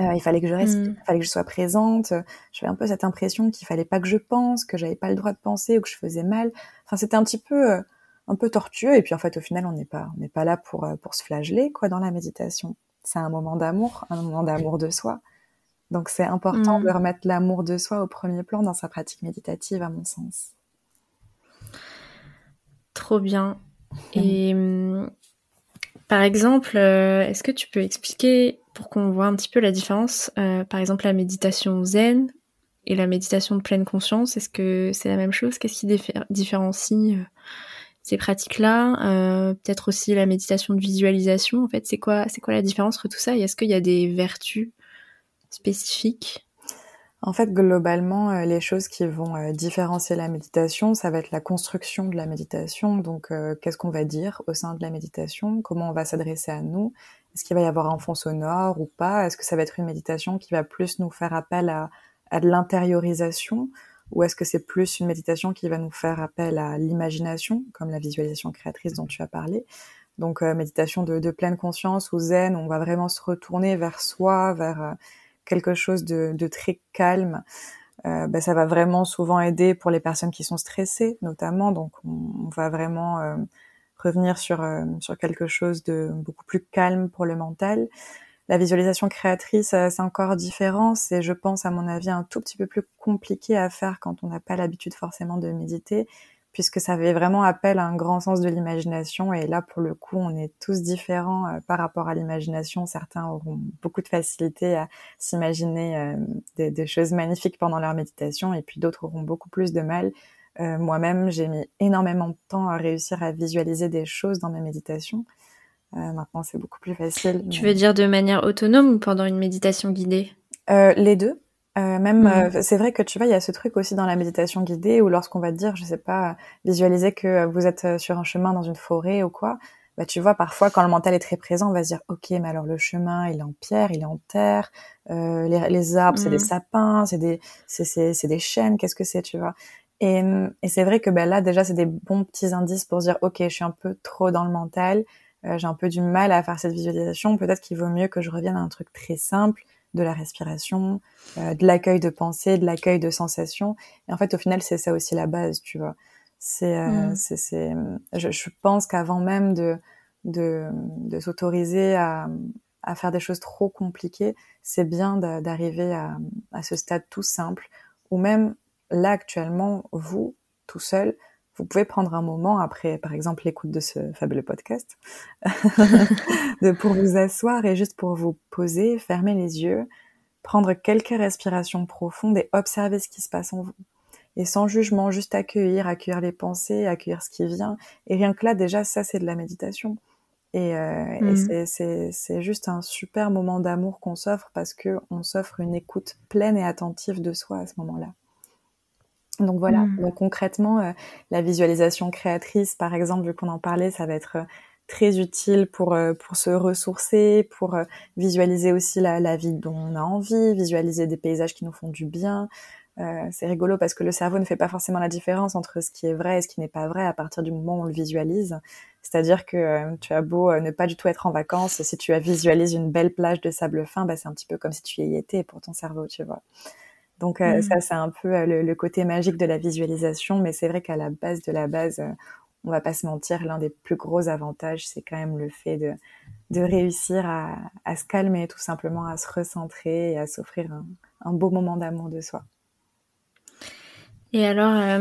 Euh, il fallait que je reste, mm. il fallait que je sois présente. J'avais un peu cette impression qu'il fallait pas que je pense, que j'avais pas le droit de penser ou que je faisais mal. Enfin, c'était un petit peu, un peu tortueux. Et puis en fait, au final, on n'est pas, on n'est pas là pour euh, pour se flageller quoi dans la méditation. C'est un moment d'amour, un moment d'amour de soi. Donc c'est important mm. de remettre l'amour de soi au premier plan dans sa pratique méditative, à mon sens. Trop bien. Et mm, par exemple, euh, est-ce que tu peux expliquer pour qu'on voit un petit peu la différence, euh, par exemple la méditation zen et la méditation de pleine conscience, est-ce que c'est la même chose? Qu'est-ce qui différencie ces pratiques-là, euh, peut-être aussi la méditation de visualisation. En fait, c'est quoi, c'est quoi la différence entre tout ça? Et est-ce qu'il y a des vertus spécifiques? En fait, globalement, euh, les choses qui vont euh, différencier la méditation, ça va être la construction de la méditation. Donc, qu'est-ce qu'on va dire au sein de la méditation? Comment on va s'adresser à nous? Est-ce qu'il va y avoir un fond sonore ou pas? Est-ce que ça va être une méditation qui va plus nous faire appel à, à de l'intériorisation? Ou est-ce que c'est plus une méditation qui va nous faire appel à l'imagination, comme la visualisation créatrice dont tu as parlé? Donc euh, méditation de, pleine conscience ou zen, on va vraiment se retourner vers soi, vers euh, quelque chose de, très calme. Euh, ben, ça va vraiment souvent aider pour les personnes qui sont stressées, notamment. Donc on, va vraiment revenir sur sur quelque chose de beaucoup plus calme pour le mental. La visualisation créatrice, euh, c'est encore différent. C'est, je pense, à mon avis, un tout petit peu plus compliqué à faire quand on n'a pas l'habitude forcément de méditer, puisque ça avait vraiment appel à un grand sens de l'imagination. Et là, pour le coup, on est tous différents euh, par rapport à l'imagination. Certains auront beaucoup de facilité à s'imaginer euh, des, choses magnifiques pendant leur méditation, et puis d'autres auront beaucoup plus de mal. Moi-même, j'ai mis énormément de temps à réussir à visualiser des choses dans mes méditations. Euh, maintenant, c'est beaucoup plus facile. Tu veux dire de manière autonome ou pendant une méditation guidée? Euh, Les deux. Euh, même, mhm. c'est vrai que tu vois, il y a ce truc aussi dans la méditation guidée où lorsqu'on va te dire, je sais pas, visualiser que vous êtes sur un chemin dans une forêt ou quoi, bah tu vois, parfois quand le mental est très présent, on va se dire, ok, mais alors le chemin, il est en pierre, il est en terre, les, les, arbres, c'est des mhm. sapins, c'est des, c'est, c'est, des chênes, qu'est-ce que c'est, tu vois? Et, et c'est vrai que ben là, déjà, c'est des bons petits indices pour dire, OK, je suis un peu trop dans le mental, euh, j'ai un peu du mal à faire cette visualisation. Peut-être qu'il vaut mieux que je revienne à un truc très simple, de la respiration, euh, de l'accueil de pensée, de l'accueil de sensations. Et en fait, au final, c'est ça aussi la base, tu vois. C'est, euh, mm. c'est, c'est, je, je pense qu'avant même de, de, de s'autoriser à, à faire des choses trop compliquées, c'est bien d'arriver à, à ce stade tout simple, ou même là actuellement, vous, tout seul, vous pouvez prendre un moment après, par exemple, l'écoute de ce fabuleux podcast, de pour vous asseoir et juste pour vous poser, fermer les yeux, prendre quelques respirations profondes et observer ce qui se passe en vous. Et sans jugement, juste accueillir, accueillir les pensées, accueillir ce qui vient. Et rien que là, déjà, ça, c'est de la méditation. Et, euh, mmh. c'est juste un super moment d'amour qu'on s'offre parce que on s'offre une écoute pleine et attentive de soi à ce moment-là. Donc voilà, mmh. donc concrètement, euh, la visualisation créatrice, par exemple, vu qu'on en parlait, ça va être euh, très utile pour euh, pour se ressourcer, pour visualiser aussi la, la, vie dont on a envie, visualiser des paysages qui nous font du bien. c'est rigolo parce que le cerveau ne fait pas forcément la différence entre ce qui est vrai et ce qui n'est pas vrai à partir du moment où on le visualise. C'est-à-dire que tu as beau ne pas du tout être en vacances, si tu as visualisé une belle plage de sable fin, bah, c'est un petit peu comme si tu y étais pour ton cerveau, tu vois. Donc euh, mmh. ça, c'est un peu euh, le, côté magique de la visualisation, mais c'est vrai qu'à la base de la base, euh, on va pas se mentir, l'un des plus gros avantages, c'est quand même le fait de, de réussir à, à, se calmer, tout simplement, à se recentrer et à s'offrir un, un, beau moment d'amour de soi. Et alors,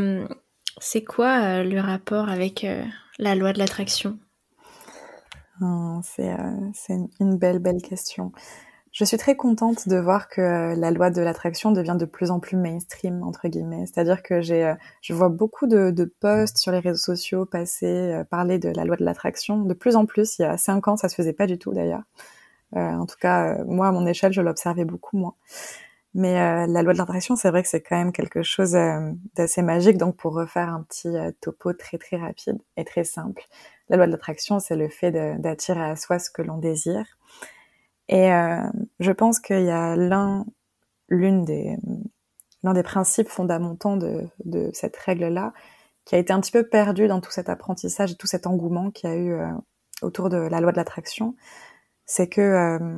c'est quoi le rapport avec la loi de l'attraction? C'est une belle, belle question. Je suis très contente de voir que la loi de l'attraction devient de plus en plus mainstream entre guillemets. C'est-à-dire que j'ai, euh, je vois beaucoup de, de, posts sur les réseaux sociaux passer euh, parler de la loi de l'attraction. De plus en plus, il y a cinq ans, ça se faisait pas du tout d'ailleurs. Euh, en tout cas, euh, moi à mon échelle, je l'observais beaucoup moins. Mais la loi de l'attraction, c'est vrai que c'est quand même quelque chose d'assez magique. Donc pour refaire un petit topo très très rapide et très simple, la loi de l'attraction, c'est le fait d'attirer à soi ce que l'on désire et euh, je pense qu'il y a l'un, l'une des, l'un des principes fondamentaux de, de cette règle-là qui a été un petit peu perdu dans tout cet apprentissage et tout cet engouement qu'il y a eu euh, autour de la loi de l'attraction, c'est que euh,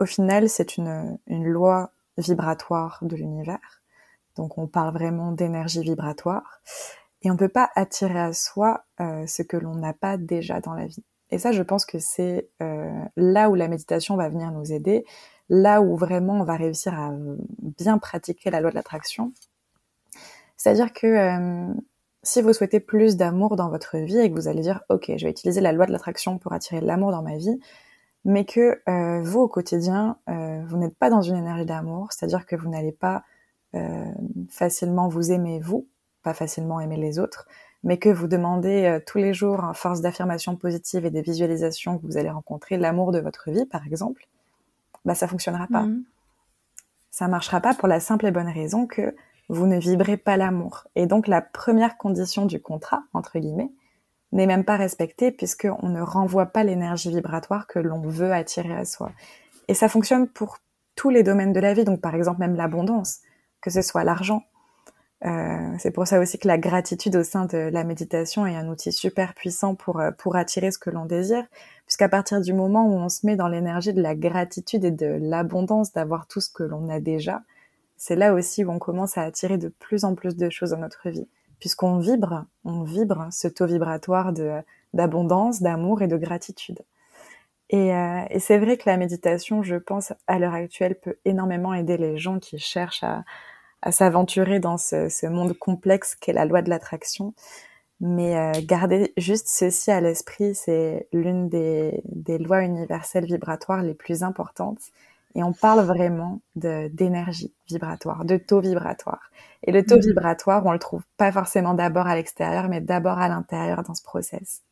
au final c'est une, une loi vibratoire de l'univers. Donc on parle vraiment d'énergie vibratoire et on peut pas attirer à soi euh, ce que l'on n'a pas déjà dans la vie. Et ça, je pense que c'est euh, là où la méditation va venir nous aider, là où vraiment on va réussir à bien pratiquer la loi de l'attraction. C'est-à-dire que euh, si vous souhaitez plus d'amour dans votre vie et que vous allez dire, ok, je vais utiliser la loi de l'attraction pour attirer l'amour dans ma vie, mais que euh, vous au quotidien, vous n'êtes pas dans une énergie d'amour, c'est-à-dire que vous n'allez pas facilement vous aimer vous, pas facilement aimer les autres, mais que vous demandez euh, tous les jours, en force d'affirmation positive et des visualisations que vous allez rencontrer l'amour de votre vie, par exemple, bah ça fonctionnera pas. Mhm. Ça marchera pas pour la simple et bonne raison que vous ne vibrez pas l'amour. Et donc la première condition du contrat, entre guillemets, n'est même pas respectée puisqu'on ne renvoie pas l'énergie vibratoire que l'on veut attirer à soi. Et ça fonctionne pour tous les domaines de la vie, donc par exemple même l'abondance, que ce soit l'argent, euh, c'est pour ça aussi que la gratitude au sein de la méditation est un outil super puissant pour, euh, pour attirer ce que l'on désire, puisqu'à partir du moment où on se met dans l'énergie de la gratitude et de l'abondance d'avoir tout ce que l'on a déjà, c'est là aussi où on commence à attirer de plus en plus de choses dans notre vie, puisqu'on vibre, on vibre ce taux vibratoire de d'abondance, d'amour et de gratitude. Et, euh, et c'est vrai que la méditation, je pense, à l'heure actuelle, peut énormément aider les gens qui cherchent à, à s'aventurer dans ce, ce, monde complexe qu'est la loi de l'attraction. Mais euh, garder juste ceci à l'esprit, c'est l'une des, des, lois universelles vibratoires les plus importantes. Et on parle vraiment d'énergie vibratoire, de taux vibratoire. Et le taux mmh. vibratoire, on le trouve pas forcément d'abord à l'extérieur, mais d'abord à l'intérieur dans ce process.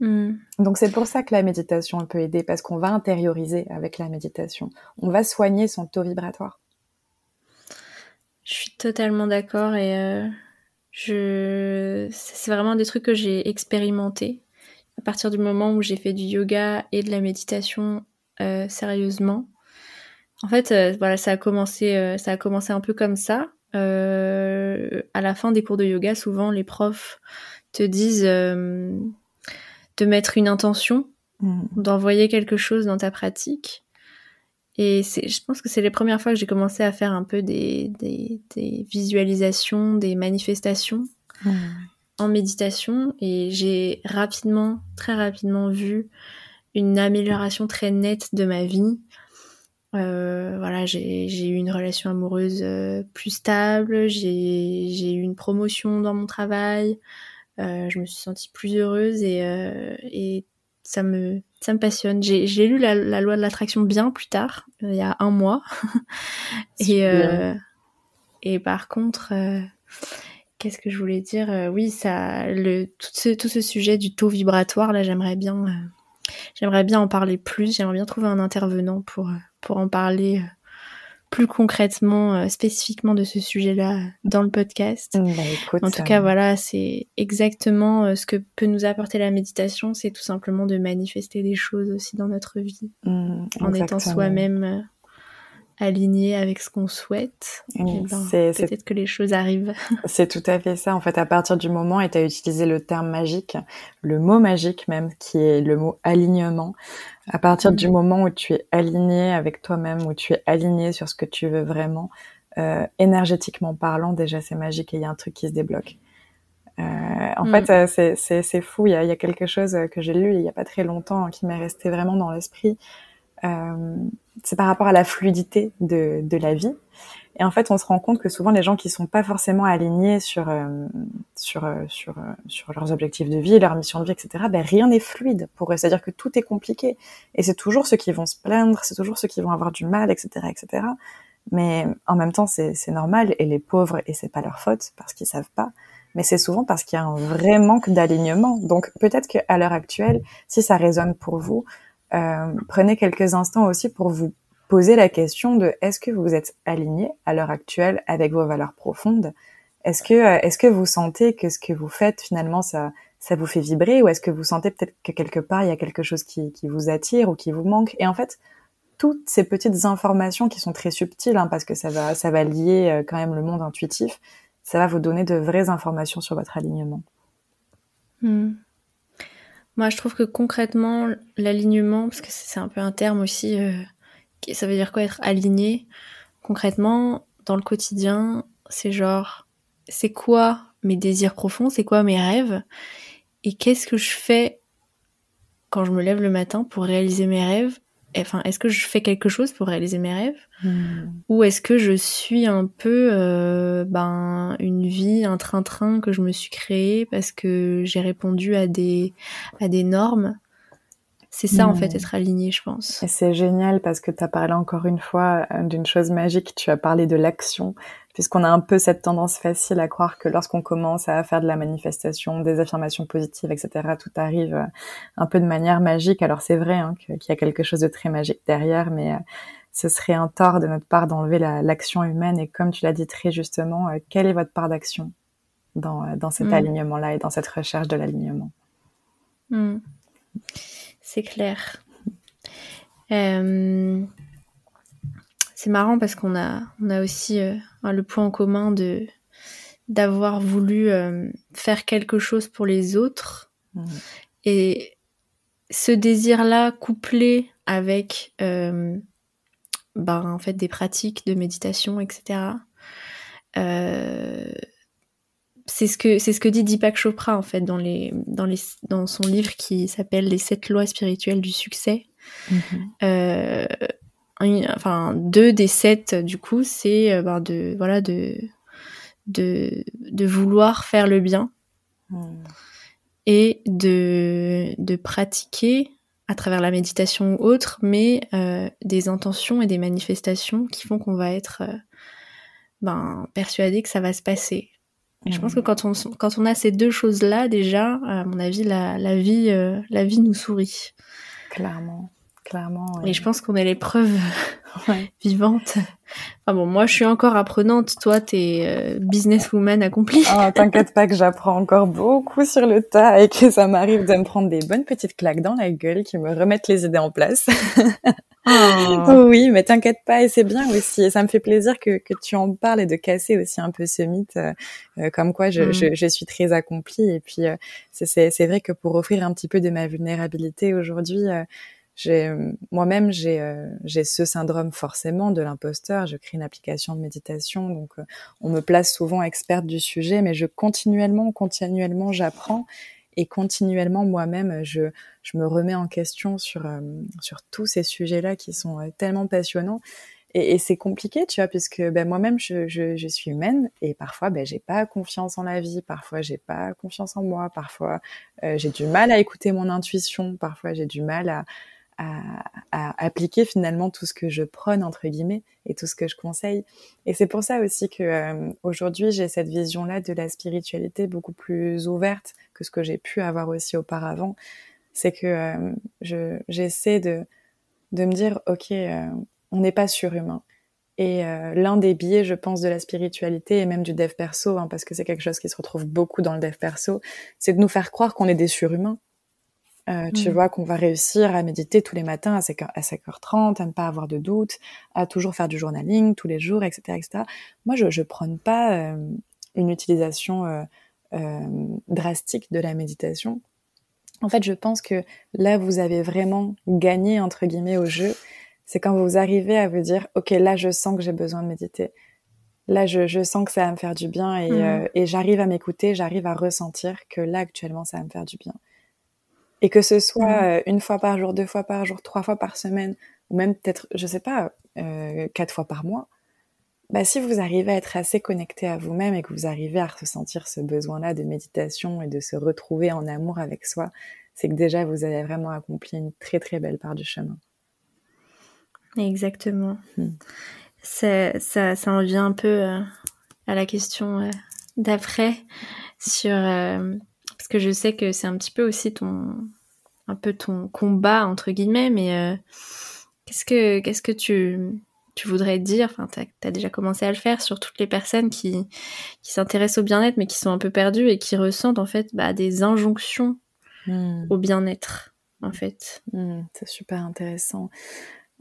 Mmh. Donc c'est pour ça que la méditation peut aider, parce qu'on va intérioriser avec la méditation. On va soigner son taux vibratoire. Je suis totalement d'accord et euh, je c'est vraiment des trucs que j'ai expérimenté à partir du moment où j'ai fait du yoga et de la méditation euh, sérieusement. En fait, euh, voilà, ça a commencé, ça a commencé un peu comme ça. à la fin des cours de yoga, souvent les profs te disent de mettre une intention, mm. d'envoyer quelque chose dans ta pratique. Et je pense que c'est les premières fois que j'ai commencé à faire un peu des, des, visualisations, des manifestations mm. en méditation. Et j'ai rapidement, très rapidement vu une amélioration très nette de ma vie. Euh, voilà, j'ai eu une relation amoureuse euh, plus stable, j'ai eu une promotion dans mon travail, euh, je me suis sentie plus heureuse et, et ça me ça me passionne. J'ai lu la, la, loi de l'attraction bien plus tard, il y a un mois. et et par contre, qu'est-ce que je voulais dire Oui, ça le tout ce tout ce sujet du taux vibratoire là, j'aimerais bien j'aimerais bien en parler plus. J'aimerais bien trouver un intervenant pour pour en parler euh, plus concrètement, euh, spécifiquement de ce sujet-là dans le podcast. Bah, en tout cas, voilà, c'est exactement euh, ce que peut nous apporter la méditation, c'est tout simplement de manifester des choses aussi dans notre vie, mmh, en étant soi-même aligné avec ce qu'on souhaite, ben, peut-être que les choses arrivent. C'est tout à fait ça. En fait, à partir du moment, et tu as utilisé le terme magique, le mot magique même, qui est le mot alignement. À partir du moment où tu es aligné avec toi-même, où tu es aligné sur ce que tu veux vraiment, euh, énergétiquement parlant, déjà c'est magique et il y a un truc qui se débloque. Euh, en mm. fait, euh, c'est fou. Il y, a, il y a quelque chose que j'ai lu il y a pas très longtemps qui m'est resté vraiment dans l'esprit. Euh, c'est par rapport à la fluidité de, de, la vie. Et en fait, on se rend compte que souvent les gens qui sont pas forcément alignés sur euh, sur euh, sur sur leurs objectifs de vie, leur mission de vie, etc. Ben rien n'est fluide pour eux. C'est-à-dire que tout est compliqué. Et c'est toujours ceux qui vont se plaindre, c'est toujours ceux qui vont avoir du mal, etc., etc. Mais en même temps, c'est normal. Et les pauvres, et c'est pas leur faute parce qu'ils savent pas. Mais c'est souvent parce qu'il y a un vrai manque d'alignement. Donc peut-être qu'à l'heure actuelle, si ça résonne pour vous, euh, prenez quelques instants aussi pour vous poser la question de est-ce que vous êtes aligné à l'heure actuelle avec vos valeurs profondes? Est-ce que euh, est-ce que vous sentez que ce que vous faites finalement ça ça vous fait vibrer? Ou est-ce que vous sentez peut-être que quelque part il y a quelque chose qui, qui vous attire ou qui vous manque? Et en fait, toutes ces petites informations qui sont très subtiles, hein, parce que ça va ça va lier euh, quand même le monde intuitif, ça va vous donner de vraies informations sur votre alignement. Hmm. Moi, je trouve que concrètement, l'alignement, parce que c'est un peu un terme aussi, euh, ça veut dire quoi être aligné? Concrètement, dans le quotidien, c'est genre, c'est quoi mes désirs profonds, c'est quoi mes rêves, et qu'est-ce que je fais quand je me lève le matin pour réaliser mes rêves? Enfin, est-ce que je fais quelque chose pour réaliser mes rêves? Hmm. ou est-ce que je suis un peu euh, ben une vie, un train-train que je me suis créé parce que j'ai répondu à des à des normes? C'est ça en fait hmm. être aligné, je pense. Et c'est génial parce que tu as parlé encore une fois euh, d'une chose magique, tu as parlé de l'action puisqu'on a un peu cette tendance facile à croire que lorsqu'on commence à faire de la manifestation, des affirmations positives, etc., tout arrive euh, un peu de manière magique. Alors c'est vrai hein, qu'il y a quelque chose de très magique derrière, mais euh, ce serait un tort de notre part d'enlever l'action humaine. Et comme tu l'as dit très justement, quelle est votre part d'action dans, dans cet mm. alignement-là et dans cette recherche de l'alignement? Mm. C'est clair. Euh, c'est marrant parce qu'on a, on a aussi euh, le point en commun de d'avoir voulu euh, faire quelque chose pour les autres. Mmh. Et ce désir-là, couplé avec ben, en fait des pratiques de méditation, etc. c'est ce que c'est ce que dit Deepak Chopra en fait dans les dans les dans son livre qui s'appelle Les sept lois spirituelles du succès. Mmh enfin deux des sept du coup, c'est euh, ben, de voilà de, de de vouloir faire le bien hmm. et de de pratiquer à travers la méditation ou autre, mais euh, des intentions et des manifestations qui font qu'on va être euh, ben, persuadé que ça va se passer. Et je pense que hmm. quand on, quand on a ces deux choses-là, déjà, à mon avis, la, la vie, la vie nous sourit. Clairement. Clairement. Et je pense qu'on est les preuves vivante. Enfin bon, moi je suis encore apprenante, toi t'es euh, businesswoman accomplie. Oh, t'inquiète pas que j'apprends encore beaucoup sur le tas et que ça m'arrive de me prendre des bonnes petites claques dans la gueule qui me remettent les idées en place. Oh. Oui, mais t'inquiète pas et c'est bien aussi. Et ça me fait plaisir que, que tu en parles et de casser aussi un peu ce mythe, euh, euh, comme quoi je, je, mm. je, suis très accomplie. Et puis c'est vrai que pour offrir un petit peu de ma vulnérabilité aujourd'hui j'ai moi-même j'ai euh, ce syndrome forcément de l'imposteur. Je crée une application de méditation, donc euh, on me place souvent experte du sujet, mais je continuellement, continuellement, j'apprends et continuellement moi-même, je je me remets en question sur euh, sur tous ces sujets-là qui sont tellement passionnants. Et, et c'est compliqué, tu vois, puisque ben, moi-même, je, je, je, suis humaine et parfois, ben, j'ai pas confiance en la vie, parfois, j'ai pas confiance en moi, parfois, j'ai du mal à écouter mon intuition, parfois, j'ai du mal à, à, appliquer finalement tout ce que je prône entre guillemets et tout ce que je conseille. Et c'est pour ça aussi que euh, aujourd'hui j'ai cette vision-là de la spiritualité beaucoup plus ouverte que ce que j'ai pu avoir aussi auparavant. C'est que euh, je j'essaie de de me dire ok euh, on n'est pas surhumain. Et l'un des biais, je pense, de la spiritualité et même du dev perso, hein, parce que c'est quelque chose qui se retrouve beaucoup dans le dev perso, c'est de nous faire croire qu'on est des surhumains euh, tu mmh. vois qu'on va réussir à méditer tous les matins à 5h, à 5h30, à ne pas avoir de doute, à toujours faire du journaling tous les jours, etc. etc. Moi, je ne prône pas euh, une utilisation euh, drastique de la méditation. En fait, je pense que là, vous avez vraiment gagné, entre guillemets, au jeu. C'est quand vous arrivez à vous dire, OK, là, je sens que j'ai besoin de méditer. Là, je, je, sens que ça va me faire du bien et, mmh. et j'arrive à m'écouter, j'arrive à ressentir que là, actuellement, ça va me faire du bien. Et que ce soit mmh. euh, une fois par jour, deux fois par jour, trois fois par semaine, ou même peut-être, je sais pas, euh, quatre fois par mois, bah, si vous arrivez à être assez connecté à vous-même et que vous arrivez à ressentir ce besoin-là de méditation et de se retrouver en amour avec soi, c'est que déjà vous avez vraiment accompli une très très belle part du chemin. Exactement. Mmh. Ça, ça, ça en vient un peu euh, à la question euh, d'après sur que je sais que c'est un petit peu aussi ton un peu ton combat entre guillemets mais euh, qu'est-ce que qu'est-ce que tu tu voudrais dire? Enfin tu as, déjà commencé à le faire sur toutes les personnes qui qui s'intéressent au bien-être mais qui sont un peu perdues et qui ressentent en fait bah, des injonctions hmm. au bien-être en fait. Hmm, c'est super intéressant.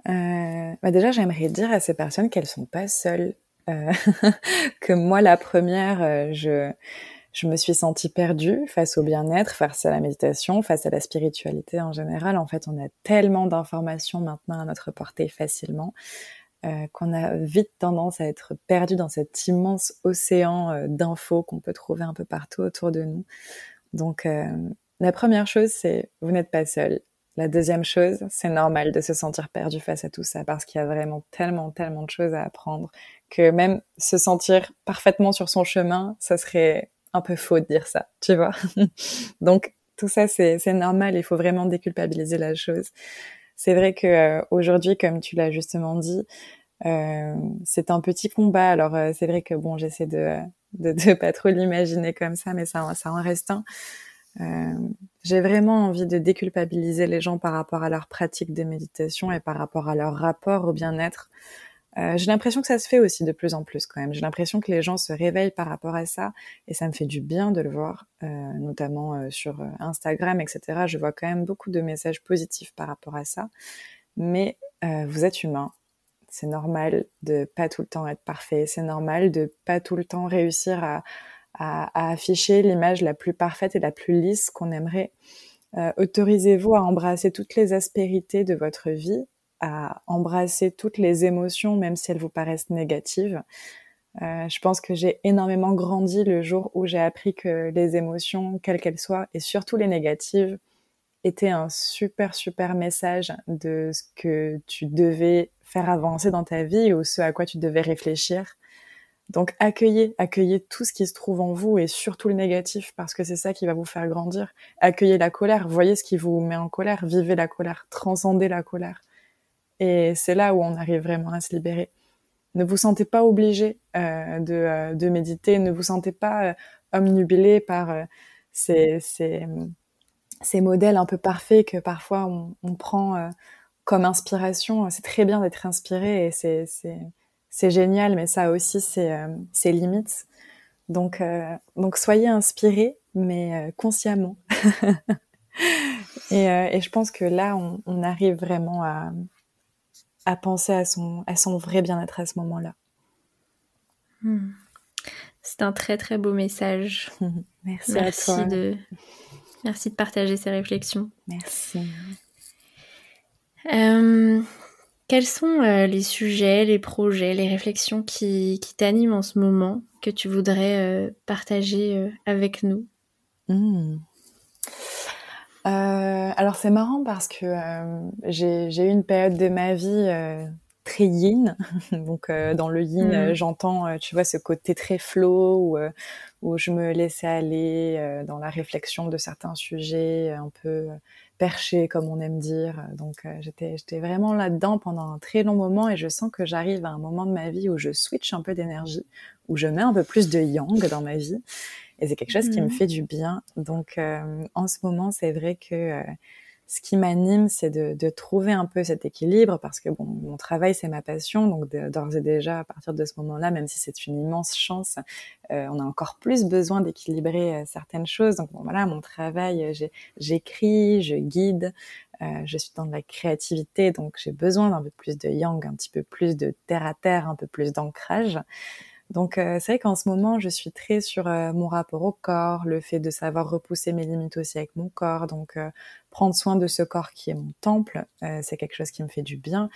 Euh, bah déjà j'aimerais dire à ces personnes qu'elles sont pas seules. Euh, que moi la première je je me suis sentie perdue face au bien-être, face à la méditation, face à la spiritualité en général. En fait, on a tellement d'informations maintenant à notre portée facilement euh, qu'on a vite tendance à être perdu dans cet immense océan euh, d'infos qu'on peut trouver un peu partout autour de nous. Donc, euh, la première chose, c'est vous n'êtes pas seul. La deuxième chose, c'est normal de se sentir perdu face à tout ça parce qu'il y a vraiment tellement, tellement de choses à apprendre que même se sentir parfaitement sur son chemin, ça serait un peu faux de dire ça, tu vois. Donc tout ça c'est normal, il faut vraiment déculpabiliser la chose. C'est vrai que euh, aujourd'hui, comme tu l'as justement dit, euh, c'est un petit combat. Alors euh, c'est vrai que bon, j'essaie de, de de pas trop l'imaginer comme ça, mais ça ça en reste un. Euh, j'ai vraiment envie de déculpabiliser les gens par rapport à leur pratique de méditation et par rapport à leur rapport au bien-être. Euh, j'ai l'impression que ça se fait aussi de plus en plus quand même. J'ai l'impression que les gens se réveillent par rapport à ça et ça me fait du bien de le voir, euh, notamment euh, sur Instagram, etc. Je vois quand même beaucoup de messages positifs par rapport à ça. Mais vous êtes humain, c'est normal de pas tout le temps être parfait, c'est normal de pas tout le temps réussir à, afficher l'image la plus parfaite et la plus lisse qu'on aimerait. Autorisez-vous à embrasser toutes les aspérités de votre vie à embrasser toutes les émotions, même si elles vous paraissent négatives. Euh, je pense que j'ai énormément grandi le jour où j'ai appris que les émotions, quelles qu'elles soient, et surtout les négatives, étaient un super super message de ce que tu devais faire avancer dans ta vie ou ce à quoi tu devais réfléchir. Donc accueillez, accueillez tout ce qui se trouve en vous et surtout le négatif parce que c'est ça qui va vous faire grandir. Accueillez la colère, voyez ce qui vous met en colère, vivez la colère, transcendez la colère. Et c'est là où on arrive vraiment à se libérer. Ne vous sentez pas obligé euh, de, euh, de, méditer, ne vous sentez pas euh, omnubilé par euh, ces, ces, modèles un peu parfaits que parfois on, prend comme inspiration, c'est très bien d'être inspiré et c'est génial, mais ça aussi c'est ses limites. Donc donc soyez inspirés, mais consciemment. et, je pense que là, on arrive vraiment à, à penser à son, à son vrai bien-être à ce moment-là. Hmm. C'est un très très beau message. Merci, à toi. De... Merci de partager ces réflexions. Merci. Euh, quels sont euh, les sujets, les projets, les réflexions qui, qui t'animent en ce moment que tu voudrais euh, partager avec nous? Hmm. Alors c'est marrant parce que j'ai eu une période de ma vie très yin. Donc euh, dans le yin, euh, mm. j'entends, euh, tu vois, ce côté très flow où, où je me laissais aller dans la réflexion de certains sujets, un peu perché comme on aime dire. Donc j'étais j'étais vraiment là-dedans pendant un très long moment et je sens que j'arrive à un moment de ma vie où je switch un peu d'énergie, où je mets un peu plus de yang dans ma vie. Et c'est quelque chose qui me mm. fait du bien. Donc en ce moment, c'est vrai que ce qui m'anime, c'est de, de, trouver un peu cet équilibre parce que bon, mon travail c'est ma passion, donc d'ores et déjà à partir de ce moment-là, même si c'est une immense chance, euh, on a encore plus besoin d'équilibrer euh, certaines choses. Donc bon, voilà, mon travail, euh, j'écris, je guide, euh, je suis dans de la créativité, donc j'ai besoin d'un peu plus de yang, un petit peu plus de terre à terre, un peu plus d'ancrage. Donc euh, c'est vrai qu'en ce moment, je suis très sur euh, mon rapport au corps, le fait de savoir repousser mes limites aussi avec mon corps. Donc euh, prendre soin de ce corps qui est mon temple, c'est quelque chose qui me fait du bien.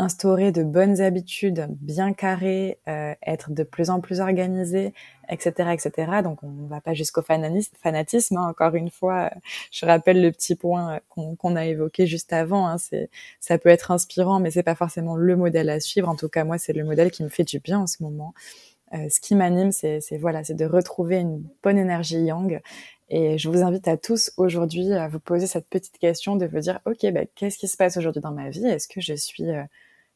Instaurer de bonnes habitudes bien carrées, être de plus en plus organisé, etc., etc. Donc on ne va pas jusqu'au fanatisme. Hein. Encore une fois, je rappelle le petit point qu'on a évoqué juste avant. Hein. C'est ça peut être inspirant, mais c'est pas forcément le modèle à suivre. En tout cas, moi, c'est le modèle qui me fait du bien en ce moment. Euh, ce qui m'anime, c'est voilà, c'est de retrouver une bonne énergie yang. Et je vous invite à tous aujourd'hui à vous poser cette petite question de vous dire, ok, bah, qu'est-ce qui se passe aujourd'hui dans ma vie? Est-ce que je suis, euh,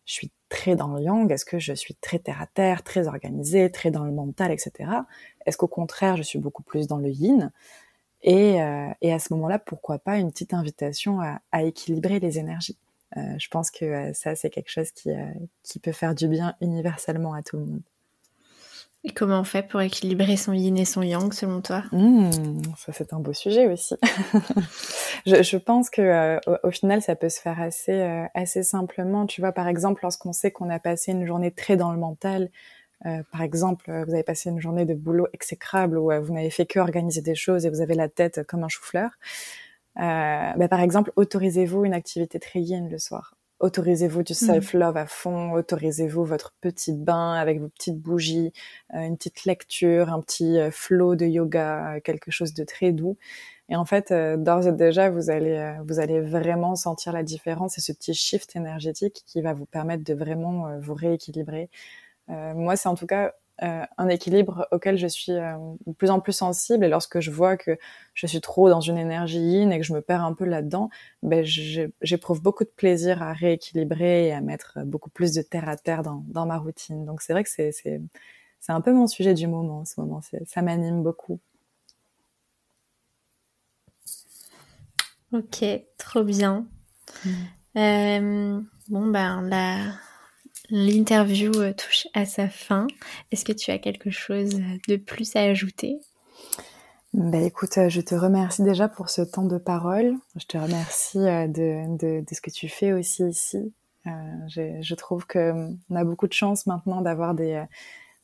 je suis très dans le yang Est-ce que je suis très terre à terre, très organisée, très dans le mental, etc. Est-ce qu'au contraire, je suis beaucoup plus dans le yin? Et, euh, et, à ce moment-là, pourquoi pas une petite invitation à, équilibrer les énergies? Je pense que ça, c'est quelque chose qui, qui peut faire du bien universellement à tout le monde. Et comment on fait pour équilibrer son yin et son yang selon toi? Mmh, Ça c'est un beau sujet aussi. je, je, pense que euh, au, final ça peut se faire assez euh, assez simplement. Tu vois par exemple lorsqu'on sait qu'on a passé une journée très dans le mental, euh, par exemple vous avez passé une journée de boulot exécrable où vous n'avez fait que organiser des choses et vous avez la tête comme un chou-fleur. Bah, par exemple autorisez-vous une activité très yin le soir autorisez-vous du mmh. self-love à fond, autorisez-vous votre petit bain avec vos petites bougies, euh, une petite lecture, un petit euh, flow de yoga, quelque chose de très doux. Et en fait, euh, d'ores et déjà, vous allez, vous allez vraiment sentir la différence et ce petit shift énergétique qui va vous permettre de vraiment vous rééquilibrer. moi, c'est en tout cas euh, un équilibre auquel je suis euh, de plus en plus sensible. Et lorsque je vois que je suis trop dans une énergie yin et que je me perds un peu là-dedans, ben j'éprouve beaucoup de plaisir à rééquilibrer et à mettre beaucoup plus de terre à terre dans, dans ma routine. Donc c'est vrai que c'est c'est un peu mon sujet du moment en ce moment. Ça m'anime beaucoup. Ok, trop bien. Mm. Euh, bon ben là L'interview euh, touche à sa fin. Est-ce que tu as quelque chose de plus à ajouter? Ben écoute, euh, je te remercie déjà pour ce temps de parole. Je te remercie euh, de, de, ce que tu fais aussi ici. Euh, je, je, trouve qu'on a beaucoup de chance maintenant d'avoir des,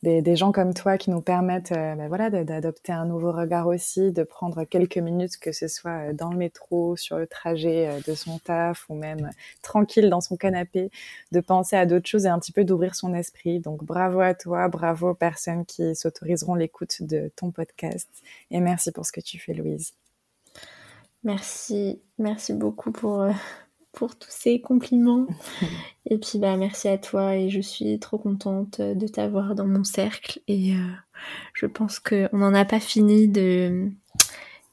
des, des, gens comme toi qui nous permettent euh, ben voilà, d'adopter un nouveau regard aussi, de prendre quelques minutes, que ce soit euh, dans le métro, sur le trajet euh, de son taf ou même tranquille dans son canapé, de penser à d'autres choses et un petit peu d'ouvrir son esprit. Donc bravo à toi, bravo aux personnes qui s'autoriseront l'écoute de ton podcast et merci pour ce que tu fais Louise. Merci, merci beaucoup pour pour tous ces compliments. et puis bah merci à toi et je suis trop contente de t'avoir dans mon cercle et euh, je pense qu'on n'en a pas fini de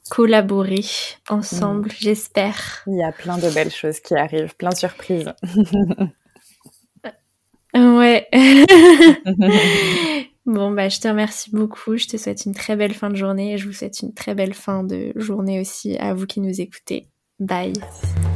collaborer ensemble, mm. j'espère. Il y a plein de belles choses qui arrivent, plein de surprises. ouais. bon bah je te remercie beaucoup, je te souhaite une très belle fin de journée et je vous souhaite une très belle fin de journée aussi à vous qui nous écoutez. Bye. Merci